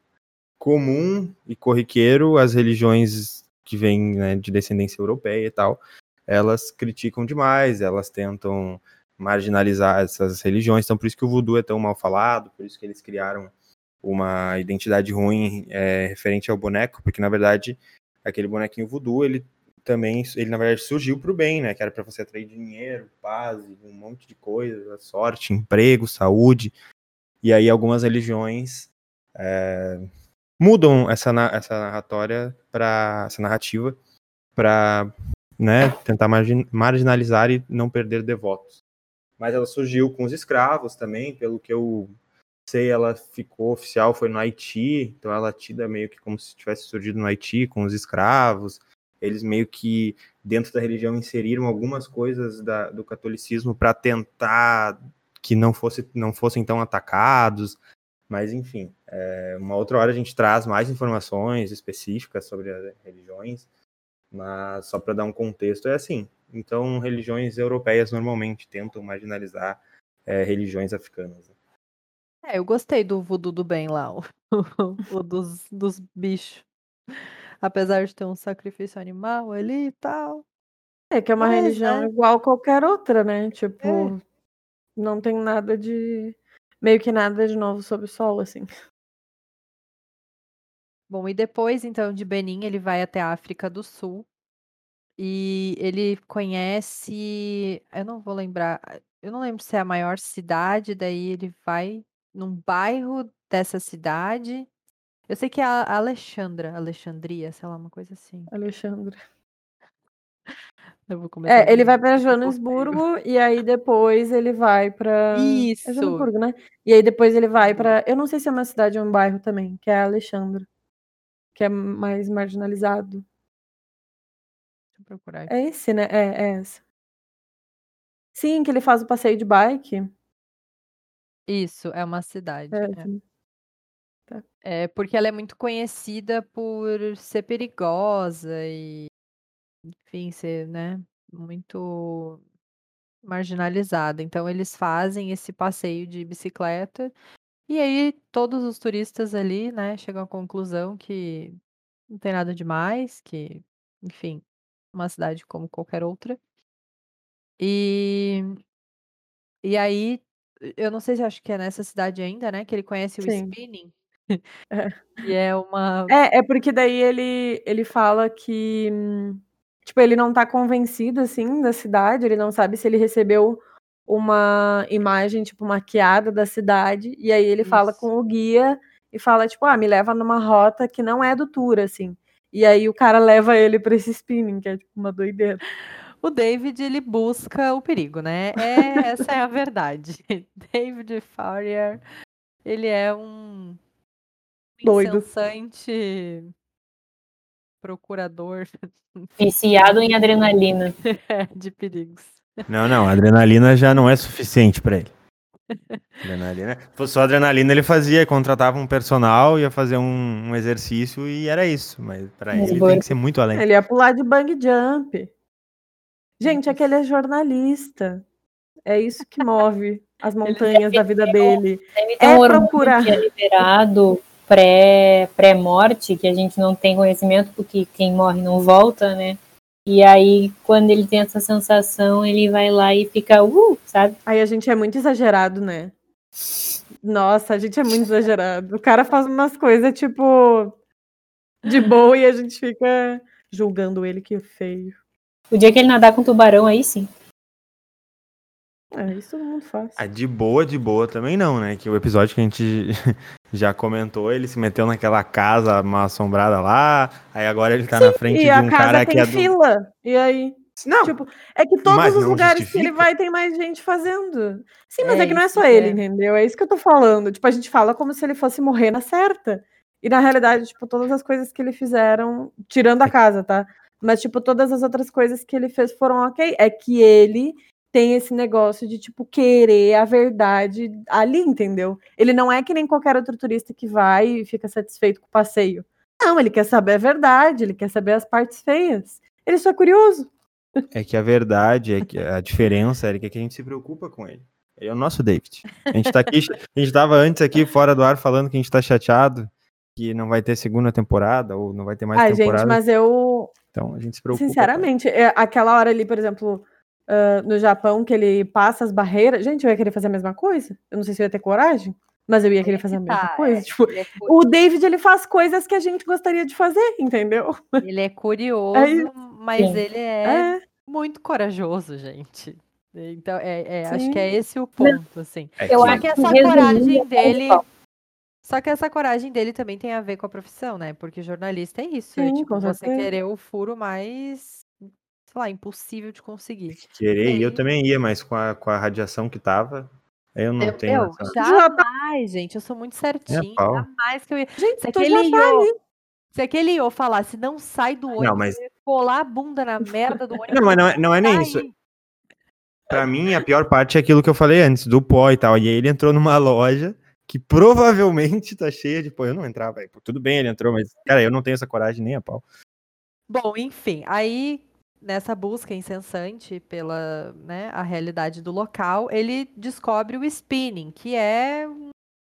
comum e corriqueiro, as religiões que vêm, né, de descendência europeia e tal, elas criticam demais, elas tentam marginalizar essas religiões, então por isso que o voodoo é tão mal falado, por isso que eles criaram uma identidade ruim é, referente ao boneco, porque na verdade aquele bonequinho voodoo, ele também, ele na verdade surgiu para o bem, né, que era para você atrair dinheiro, paz, um monte de coisa, sorte, emprego, saúde, e aí algumas religiões é, mudam essa, essa narratória para essa narrativa para né, tentar margin marginalizar e não perder devotos. Mas ela surgiu com os escravos também, pelo que eu sei, ela ficou oficial, foi no Haiti, então ela é tida meio que como se tivesse surgido no Haiti com os escravos. Eles meio que, dentro da religião, inseriram algumas coisas da, do catolicismo para tentar que não, fosse, não fossem tão atacados. Mas, enfim, é, uma outra hora a gente traz mais informações específicas sobre as religiões mas só para dar um contexto, é assim. Então, religiões europeias normalmente tentam marginalizar é, religiões africanas. É, eu gostei do voodoo do bem lá, o, o dos, dos bichos. Apesar de ter um sacrifício animal ali e tal. É que é uma Mas, religião é. igual qualquer outra, né? Tipo, É. não tem nada de. Meio que nada de novo sob o sol, assim. Bom, e depois, então, de Benin, ele vai até a África do Sul. E ele conhece. Eu não vou lembrar. Eu não lembro se é a maior cidade, daí ele vai num bairro dessa cidade. Eu sei que é a Alexandra, Alexandria, sei lá, uma coisa assim. Alexandre. Eu vou começar É, ele vai roteiro. Joanesburgo e aí depois ele vai pra. É Isso. Joanesburgo, né? E aí depois ele vai pra. Eu não sei se é uma cidade ou um bairro também, que é Alexandre. Que é mais marginalizado. Deixa eu procurar aqui. É esse, né? É, é essa. Sim, que ele faz o passeio de bike. Isso, é uma cidade. É, é. É, porque ela é muito conhecida por ser perigosa e, enfim, ser, né, muito marginalizada. Então, eles fazem esse passeio de bicicleta e aí todos os turistas ali, né, chegam à conclusão que não tem nada demais, que, enfim, uma cidade como qualquer outra. E, e aí, eu não sei se acho que é nessa cidade ainda, né, que ele conhece o Sim. spinning. É. E é uma É, é porque daí ele, ele fala que, hum, tipo, ele não tá convencido, assim, da cidade, ele não sabe se ele recebeu uma imagem, tipo, maquiada da cidade, e aí ele fala Isso. com o guia e fala, tipo, ah, me leva numa rota que não é do tour, assim. E aí o cara leva ele pra esse spinning, que é, tipo, uma doideira. O David, ele busca o perigo, né? É, essa é a verdade. David Farrier, ele é um Doido. incessante procurador Viciado em adrenalina. de perigos. Não, não, adrenalina já não é suficiente pra ele. Adrenalina. Se fosse só adrenalina, ele fazia, contratava um personal, ia fazer um, um exercício e era isso. Mas pra Mas ele boa. tem que ser muito além. Ele ia pular de bang jump. Gente, é que ele é jornalista. É isso que move as montanhas da vida dele. Deve ter É um procurar. que é liberado pré- pré-morte, que a gente não tem conhecimento, porque quem morre não volta, né? E aí, quando ele tem essa sensação, ele vai lá e fica, uh, sabe? Aí a gente é muito exagerado, né? Nossa, a gente é muito exagerado. O cara faz umas coisas, tipo, de boa e a gente fica julgando ele que feio. O dia que ele nadar com tubarão, aí sim. É, isso todo mundo faz. Ah, de boa, de boa também não, né? Que o episódio que a gente já comentou, ele se meteu naquela casa mal assombrada lá, aí agora ele tá na frente e de a um cara que é do... fila. E aí? Não, Tipo, é que todos os lugares que justifica. ele vai tem mais gente fazendo. Sim, mas é, É que não é só que ele, é. entendeu? É isso que eu tô falando. Tipo, a gente fala como se ele fosse morrer na certa. E na realidade, tipo, todas as coisas que ele fizeram, tirando a casa, tá? Mas, tipo, todas as outras coisas que ele fez foram ok. É que ele tem esse negócio de, tipo, querer a verdade ali, entendeu? Ele não é que nem qualquer outro turista que vai e fica satisfeito com o passeio. Não, ele quer saber a verdade, ele quer saber as partes feias. Ele só é curioso. é que a verdade, é que a diferença é que a gente se preocupa com ele. Ele é o nosso David. A gente tá aqui, a gente tava antes aqui fora do ar falando que a gente tá chateado que não vai ter segunda temporada ou não vai ter mais Ai, temporada. gente, mas eu, Então a gente se preocupa. sinceramente, é, aquela hora ali, por exemplo, ah, no Japão, que ele passa as barreiras. Gente, eu ia querer fazer a mesma coisa. Eu não sei se eu ia ter coragem, mas eu ia querer fazer a mesma Tá, coisa. é, Tipo, é o David, ele faz coisas que a gente gostaria de fazer, entendeu? ele é curioso, É mas Sim. ele é, É, muito corajoso, gente. Então, é, é, acho que é esse o ponto, assim. É Eu Só que essa coragem é dele. Só que essa coragem dele também tem a ver com a profissão, né? Porque jornalista é isso. é Sim, tipo com você querer o furo mais, sei lá, impossível de conseguir. Querer, e eu também ia, mas com a, com a radiação que tava, eu não Eu, tenho eu essa... jamais, gente, eu sou muito certinha. pau. Jamais que eu ia. gente, Se aquele Iô, se aquele Iô falasse, não sai do ônibus, mas- eu ia colar a bunda na merda do ônibus. Não, mas não é, não é nem isso. Pra mim, a pior parte é aquilo que eu falei antes, do pó e tal. E aí ele entrou numa loja que provavelmente tá cheia de pó. Eu não entrava, velho. Tudo bem, ele entrou, mas, cara, eu não tenho essa coragem nem a pau. Bom, enfim, aí nessa busca incessante pela né, a realidade do local, ele descobre o spinning, que é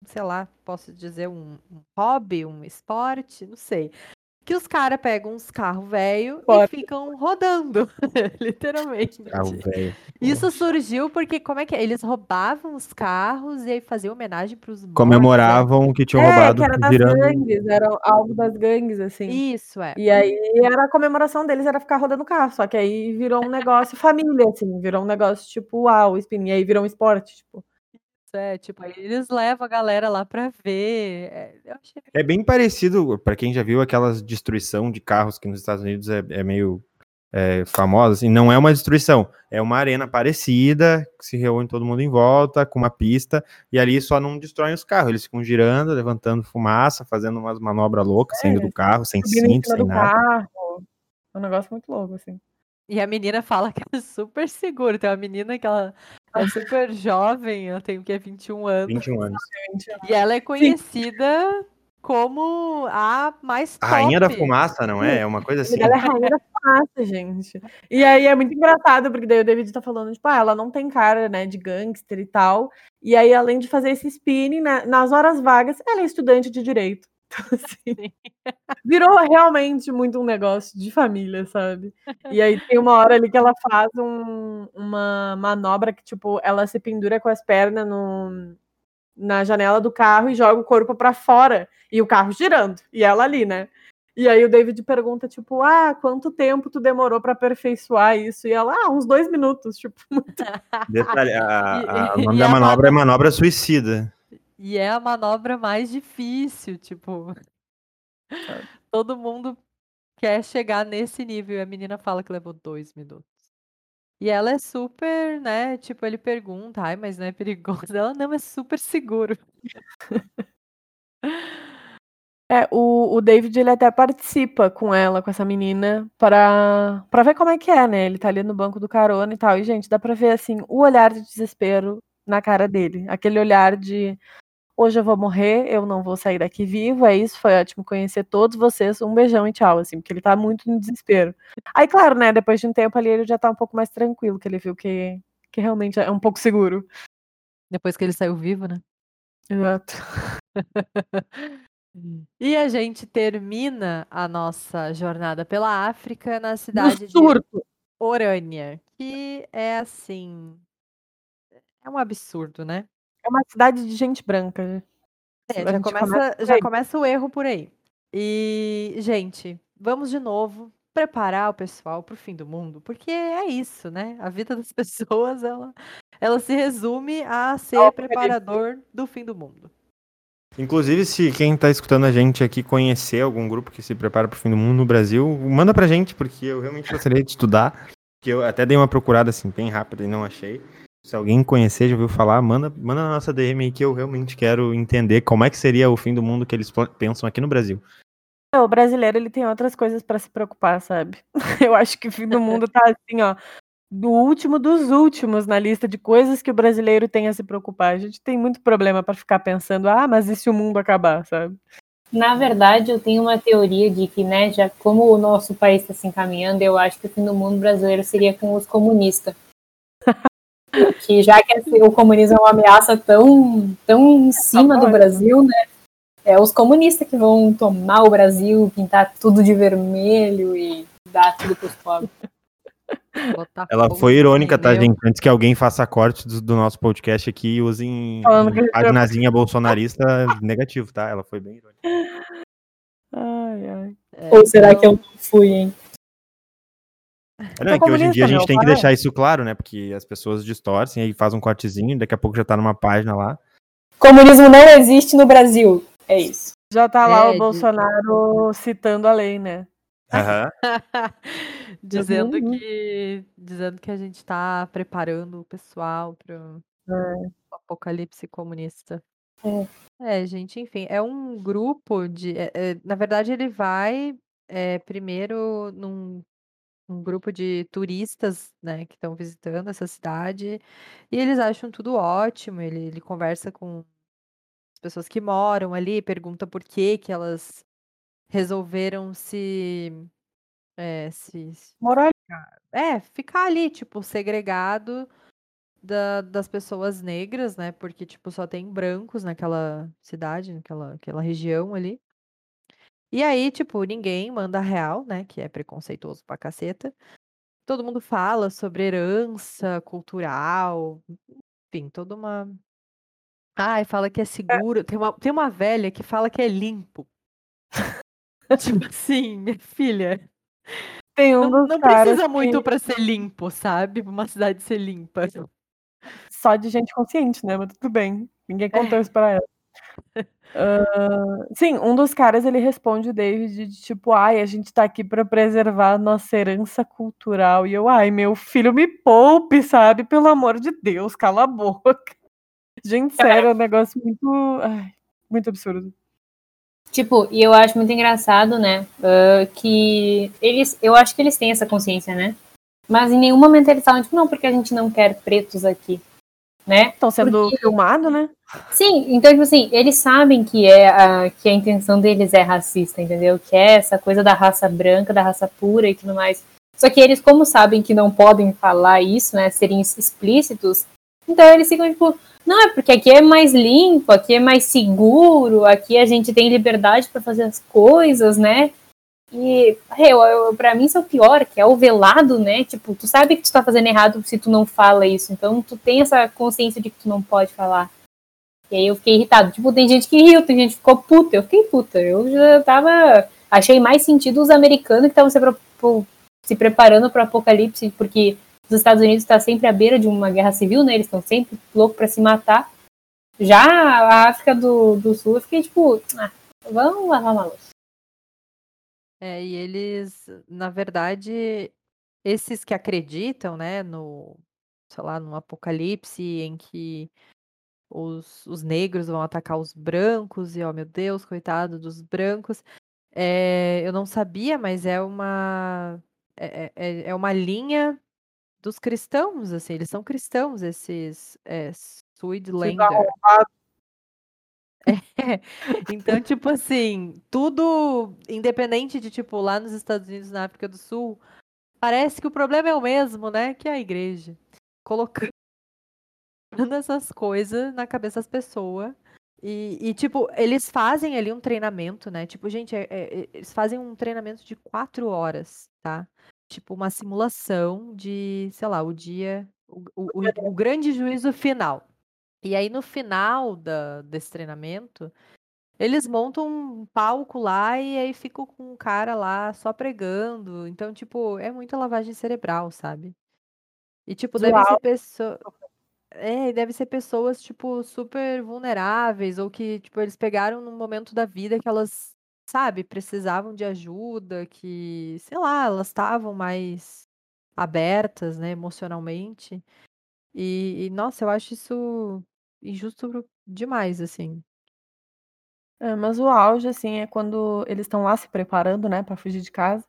sei lá, posso dizer, um, um hobby, um esporte, não sei. Que os caras pegam uns carros velho e ficam rodando, literalmente. Carro velho. Isso surgiu porque, como é que é? Eles roubavam os carros e aí faziam homenagem pros mortos. Comemoravam o que tinham É, roubado que era das virando. gangues, era algo das gangues, assim. Isso, é. E aí era a comemoração deles, era ficar rodando carro. Só que aí virou um negócio família, assim, virou um negócio tipo, uau, spinning. E aí virou um esporte, tipo. É, tipo, aí eles levam a galera lá pra ver. É, achei É bem parecido, pra quem já viu aquelas destruição de carros que nos Estados Unidos é, é meio é, famosa, assim, não é uma destruição, é uma arena parecida, que se reúne todo mundo em volta, com uma pista, e ali só não destroem os carros, eles ficam girando, levantando fumaça, fazendo umas manobras loucas, saindo do carro, sem cinto, sem nada. carro. É um negócio muito louco, assim. E a menina fala que é super seguro. Tem uma menina que ela é super jovem, ela tem o que? 21 anos. 21 anos. E ela é conhecida como a mais A top. rainha da fumaça, não é? É uma coisa assim. Ela é rainha da fumaça, gente. E aí é muito engraçado, porque daí o David tá falando, tipo, ah, ela não tem cara, né, de gangster e tal. E aí, além de fazer esse spinning, né, nas horas vagas, ela é estudante de direito. Então, assim, virou realmente muito um negócio de família, sabe? E aí tem uma hora ali que ela faz um- uma manobra que, tipo, ela se pendura com as pernas no, na janela do carro e joga o corpo pra fora. E o carro girando. E ela ali, né? E aí o David pergunta, tipo, ah, quanto tempo tu demorou pra aperfeiçoar isso? E ela, ah, uns dois minutos, tipo, muito Detalhe, a- a- o nome e da a manobra é manobra suicida. E é a manobra mais difícil, tipo. Todo mundo quer chegar nesse nível. E a menina fala que levou dois minutos. E ela é super, né? Tipo, ele pergunta, ai, mas não é perigoso? Ela não, é super seguro. É, o, o David ele até participa com ela, com essa menina, para para ver como é que é, né? Ele tá ali no banco do carona e tal. E, gente, dá pra ver assim o olhar de desespero na cara dele. Aquele olhar de hoje eu vou morrer, eu não vou sair daqui vivo. É isso, foi ótimo conhecer todos vocês. Um beijão e tchau, assim, porque ele tá muito no desespero. Aí, claro, né? Depois de um tempo ali, ele já tá um pouco mais tranquilo, que ele viu que, que realmente é um pouco seguro. Depois que ele saiu vivo, né? Exato. E a gente termina a nossa jornada pela África na cidade de. Orânia, que é assim. É um absurdo, né? É uma cidade de gente branca. né? É, já começa, começa já começa o erro por aí. E, gente, vamos de novo preparar o pessoal para o fim do mundo, porque é isso, né? A vida das pessoas, ela, ela se resume a ser preparador do fim do mundo. Inclusive, se quem tá escutando a gente aqui conhecer algum grupo que se prepara pro fim do mundo no Brasil, manda pra gente, porque eu realmente gostaria de estudar. Que eu até dei uma procurada assim, bem rápida e não achei. Se alguém conhecer, já ouviu falar, manda, manda na nossa DM aí que eu realmente quero entender como é que seria o fim do mundo que eles pensam aqui no Brasil. É, O brasileiro ele tem outras coisas pra se preocupar, sabe? Eu acho que o fim do mundo tá assim, ó, do último dos últimos na lista de coisas que o brasileiro tem a se preocupar. A gente tem muito problema pra ficar pensando, ah, mas e se o mundo acabar, sabe? Na verdade, eu tenho uma teoria de que, né, já como o nosso país está se encaminhando, eu acho que o fim do mundo brasileiro seria com os comunistas. Que já que assim, o comunismo é uma ameaça tão, tão em cima do. Brasil, né? É os comunistas que vão tomar o Brasil, pintar tudo de vermelho e dar tudo para os pobres. Ela foi irônica, tá, gente? Antes que alguém faça corte do, do nosso podcast aqui e use em, em paginazinha bolsonarista negativo, tá? Ela foi bem irônica. Ai, ai. É, Ou será então, que eu não fui, hein? É, não, é que hoje em dia a gente meu, tem que deixar isso claro, né? Porque as pessoas distorcem aí faz um cortezinho, daqui a pouco já tá numa página lá. Comunismo não existe no Brasil. É isso. Já tá lá É, o de- Bolsonaro citando a lei, né? Aham. dizendo Uhum. que dizendo que a gente está preparando o pessoal para o apocalipse comunista. É. É, gente, enfim, é um grupo de. é- é, na verdade, ele vai é, primeiro num, um grupo de turistas, né, que estão visitando essa cidade, e eles acham tudo ótimo. Ele, ele conversa com as pessoas que moram ali, pergunta por que que elas resolveram se, é, se, Moral é, ficar ali, tipo, segregado da- das pessoas negras, né? Porque, tipo, só tem brancos naquela cidade, naquela, aquela região ali. E aí, tipo, ninguém manda real, né? Que é preconceituoso pra caceta. Todo mundo fala sobre herança cultural, enfim, toda uma. Ai, fala que é seguro. Tem uma, tem uma velha que fala que é limpo. Tipo assim, minha filha. Tem um Não, não precisa que- muito pra ser limpo, sabe? Pra uma cidade ser limpa. só de gente consciente, né? Mas tudo bem. Ninguém contou É. isso pra ela. Ah, sim, um dos caras ele responde o David de tipo, ai, a gente tá aqui pra preservar a nossa herança cultural. E eu, ai, meu filho, me poupe, sabe? Pelo amor de Deus, cala a boca. Gente, sério, é um negócio muito. Ai, muito absurdo. Tipo, e eu acho muito engraçado, né? ah, que eles. Eu acho que eles têm essa consciência, né? Mas em nenhum momento eles falam, tipo, não, porque a gente não quer pretos aqui. Né? Estão sendo Porque- filmados, né? Sim, então, tipo assim, eles sabem que, é a, que a intenção deles é racista, entendeu? Que é essa coisa da raça branca, da raça pura e tudo mais. Só que eles, como sabem que não podem falar isso, né? Serem explícitos, então eles ficam tipo, não, é porque aqui é mais limpo, aqui é mais seguro, aqui a gente tem liberdade para fazer as coisas, né? E eu, eu, pra mim isso é o pior, que é o velado, né? Tipo, tu sabe que tu tá fazendo errado se tu não fala isso. Então tu tem essa consciência de que tu não pode falar. E aí eu fiquei irritado. Tipo, tem gente que riu, tem gente que ficou puta. Eu fiquei puta. Eu já tava. Achei mais sentido os americanos que estavam se, se preparando pro apocalipse, porque os Estados Unidos está sempre à beira de uma guerra civil, né? Eles estão sempre loucos para se matar. Já a África do, do Sul, eu fiquei tipo, ah, vamos lavar uma louça. É, e eles, na verdade, esses que acreditam, né, no, sei lá, num apocalipse em que os, os negros vão atacar os brancos, e ó, meu Deus, coitado dos brancos. É, eu não sabia, mas é uma é, é, é uma linha dos cristãos, assim, eles são cristãos, esses é. Então, tipo assim, tudo independente de, tipo, lá nos Estados Unidos, na África do Sul, parece que o problema é o mesmo, né? Que é a igreja. Colocando essas coisas na cabeça das pessoas. E, e, tipo, eles fazem ali um treinamento, né? Tipo, gente, é- é- eles fazem um treinamento de quatro horas, tá? Tipo, uma simulação de, sei lá, o dia, o, o, o- o grande juízo final. E aí, no final da, desse treinamento, eles montam um palco lá e aí ficam com um cara lá só pregando. Então, tipo, é muita lavagem cerebral, sabe? E, tipo, devem ser Zoar. pessoas. É, deve ser pessoas, tipo, super vulneráveis, ou que, tipo, eles pegaram num momento da vida que elas, sabe, precisavam de ajuda, que, sei lá, elas estavam mais abertas, né, emocionalmente. E, e, nossa, eu acho isso injusto demais, assim. É, mas o auge, assim, é quando eles estão lá se preparando, né, pra fugir de casa.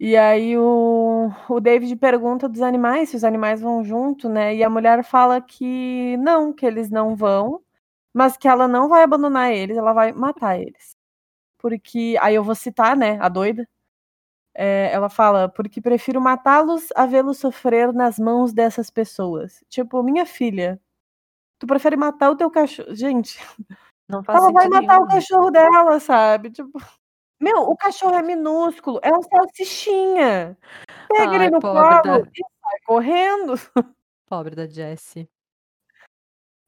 E aí o, o David pergunta dos animais se os animais vão junto, né? E a mulher fala que não, que eles não vão, mas que ela não vai abandonar eles, ela vai matar eles. Porque, aí eu vou citar, né, a doida. É, ela fala, porque prefiro matá-los a vê-los sofrer nas mãos dessas pessoas. Tipo, minha filha, tu prefere matar o teu cachorro. Gente, Não faz ela vai matar o nenhum. cachorro dela, sabe? Tipo, meu, o cachorro é minúsculo, é um salsichinha. Pega ele Ai, no pobre colo da- e sai correndo. Pobre da Jessie.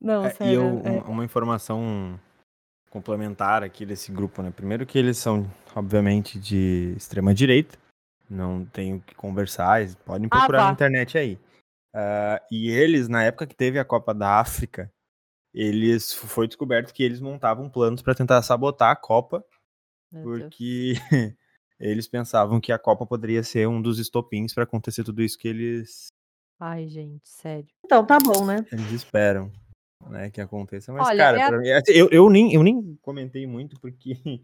Não, É, e sério. eu, é. uma- informação complementar aqui desse grupo, né? Primeiro que eles são, obviamente, de extrema direita. Não tenho o que conversar, podem Ah, procurar na vá. internet aí. Ah, e eles, na época que teve a Copa da África, eles foi descoberto que eles montavam planos para tentar sabotar a Copa, Meu porque eles pensavam que a Copa poderia ser um dos estopins para acontecer tudo isso que eles, Ai, gente, sério. Então tá bom, né? eles esperam. Né, que aconteça, mas Olha, cara, é mim, assim, eu, eu, nem, eu nem comentei muito porque,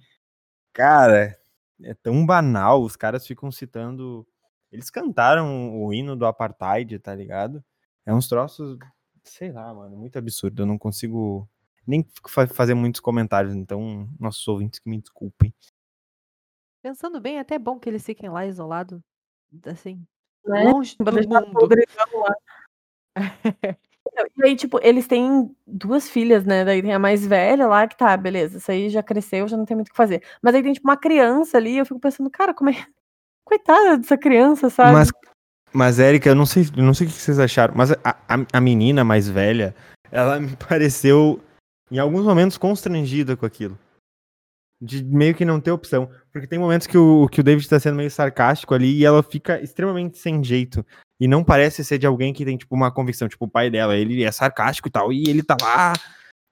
cara, é tão banal, os caras ficam citando, eles cantaram o hino do apartheid, tá ligado? É uns troços, sei lá, mano, muito absurdo, eu não consigo nem fa- fazer muitos comentários, então, nossos ouvintes que me desculpem. Pensando bem, é até bom que eles fiquem lá isolados, assim, Né? longe do mundo. e aí, tipo, eles têm duas filhas, né? Daí tem a mais velha lá, que tá, beleza, isso aí já cresceu, já não tem muito o que fazer. Mas aí tem, tipo, uma criança ali, eu fico pensando, cara, como é. Coitada dessa criança, sabe? Mas, mas Érica, eu não sei, não sei o que vocês acharam, mas a, a, a menina mais velha, ela me pareceu, em alguns momentos, constrangida com aquilo. De meio que não ter opção. Porque tem momentos que o, que o David tá sendo meio sarcástico ali e ela fica extremamente sem jeito. E não parece ser de alguém que tem, tipo, uma convicção. Tipo, o pai dela, ele é sarcástico e tal. E ele tá lá.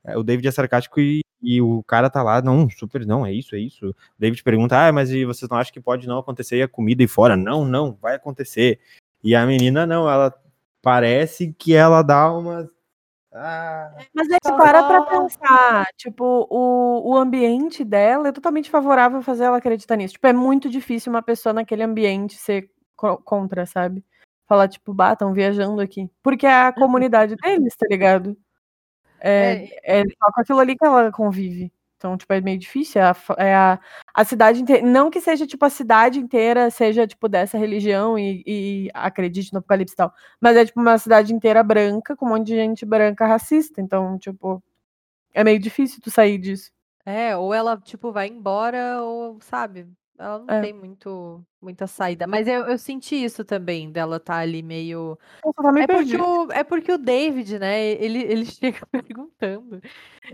É, o David é sarcástico e, e o cara tá lá. Não, super, não, é isso, é isso. O David pergunta, ah, mas e vocês não acham que pode não acontecer e a comida ir fora? Não, não, vai acontecer. E a menina, não, ela parece que ela dá uma ah, Mas aí você para pra pensar, tipo, o, o ambiente dela é totalmente favorável a fazer ela acreditar nisso. Tipo, é muito difícil uma pessoa naquele ambiente ser contra, sabe? Falar, tipo, bah, estão viajando aqui. Porque é a uhum. comunidade deles, tá ligado? É, é, é só com aquilo ali que ela convive. Então, tipo, é meio difícil. É a, é a, a cidade inteira. Não que seja, tipo, a cidade inteira seja, tipo, dessa religião e, e, acredite no apocalipse e tal. Mas é, tipo, uma cidade inteira branca, com um monte de gente branca racista. Então, tipo, é meio difícil tu sair disso. É, ou ela, tipo, vai embora, ou, sabe? Ela não é. tem muito, muita saída. Mas eu, eu senti isso também, dela tá ali meio. Tá é, porque o, é porque o David, né? Ele, ele chega perguntando.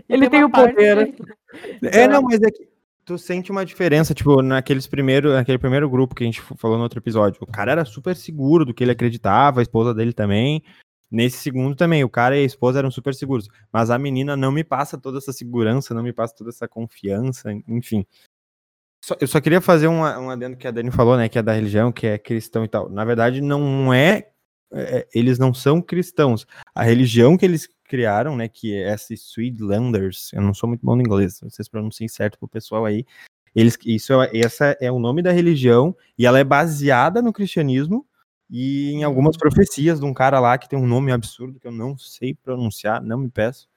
Ele tem, tem o poder. É, não, mas é que tu sente uma diferença, tipo, naqueles primeiro, naquele primeiro grupo que a gente falou no outro episódio. O cara era super seguro do que ele acreditava, a esposa dele também. Nesse segundo também, o cara e a esposa eram super seguros. Mas a menina não me passa toda essa segurança, não me passa toda essa confiança, enfim. Só, eu só queria fazer um, um adendo que a Dani falou, né? Que é da religião, que é cristão e tal. Na verdade, não é, é. Eles não são cristãos. A religião que eles criaram, né? Que é essa Swedlanders. Eu não sou muito bom no inglês, vocês pronunciem certo pro pessoal aí. Eles, isso é, essa é o nome da religião e ela é baseada no cristianismo e em algumas profecias de um cara lá que tem um nome absurdo que eu não sei pronunciar, não me peço.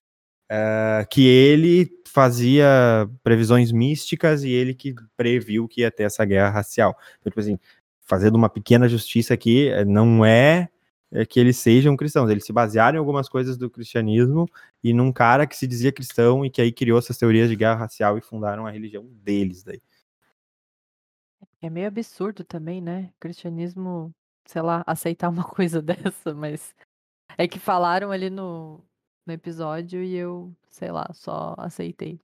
Uh, que ele fazia previsões místicas e ele que previu que ia ter essa guerra racial. Então, tipo assim, fazendo uma pequena justiça aqui, eh, não é, é que eles sejam cristãos, eles se basearam em algumas coisas do cristianismo e num cara que se dizia cristão e que aí criou essas teorias de guerra racial e fundaram a religião deles daí. É meio absurdo também, né? Cristianismo, sei lá, aceitar uma coisa dessa, mas é que falaram ali no, no episódio e eu, sei lá, só aceitei.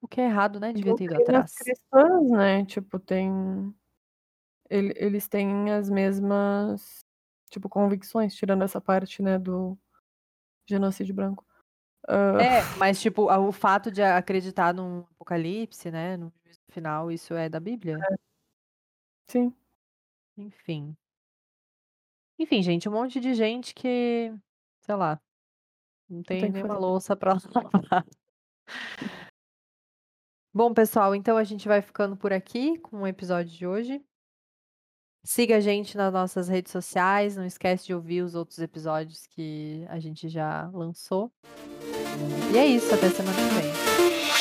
O que é errado, né? Devia ter ido atrás. cristãs, né? Tipo, tem. Eles têm as mesmas, tipo, convicções, tirando essa parte, né, do genocídio branco. Uh... É, mas, tipo, o fato de acreditar num apocalipse, né, no final, isso é da Bíblia? É. Sim. Enfim. Enfim, gente, um monte de gente que, sei lá, não tem, tem nenhuma louça para lavar. Bom, pessoal, então a gente vai ficando por aqui com o episódio de hoje. Siga a gente nas nossas redes sociais. Não esquece de ouvir os outros episódios que a gente já lançou. E é isso, até semana que vem.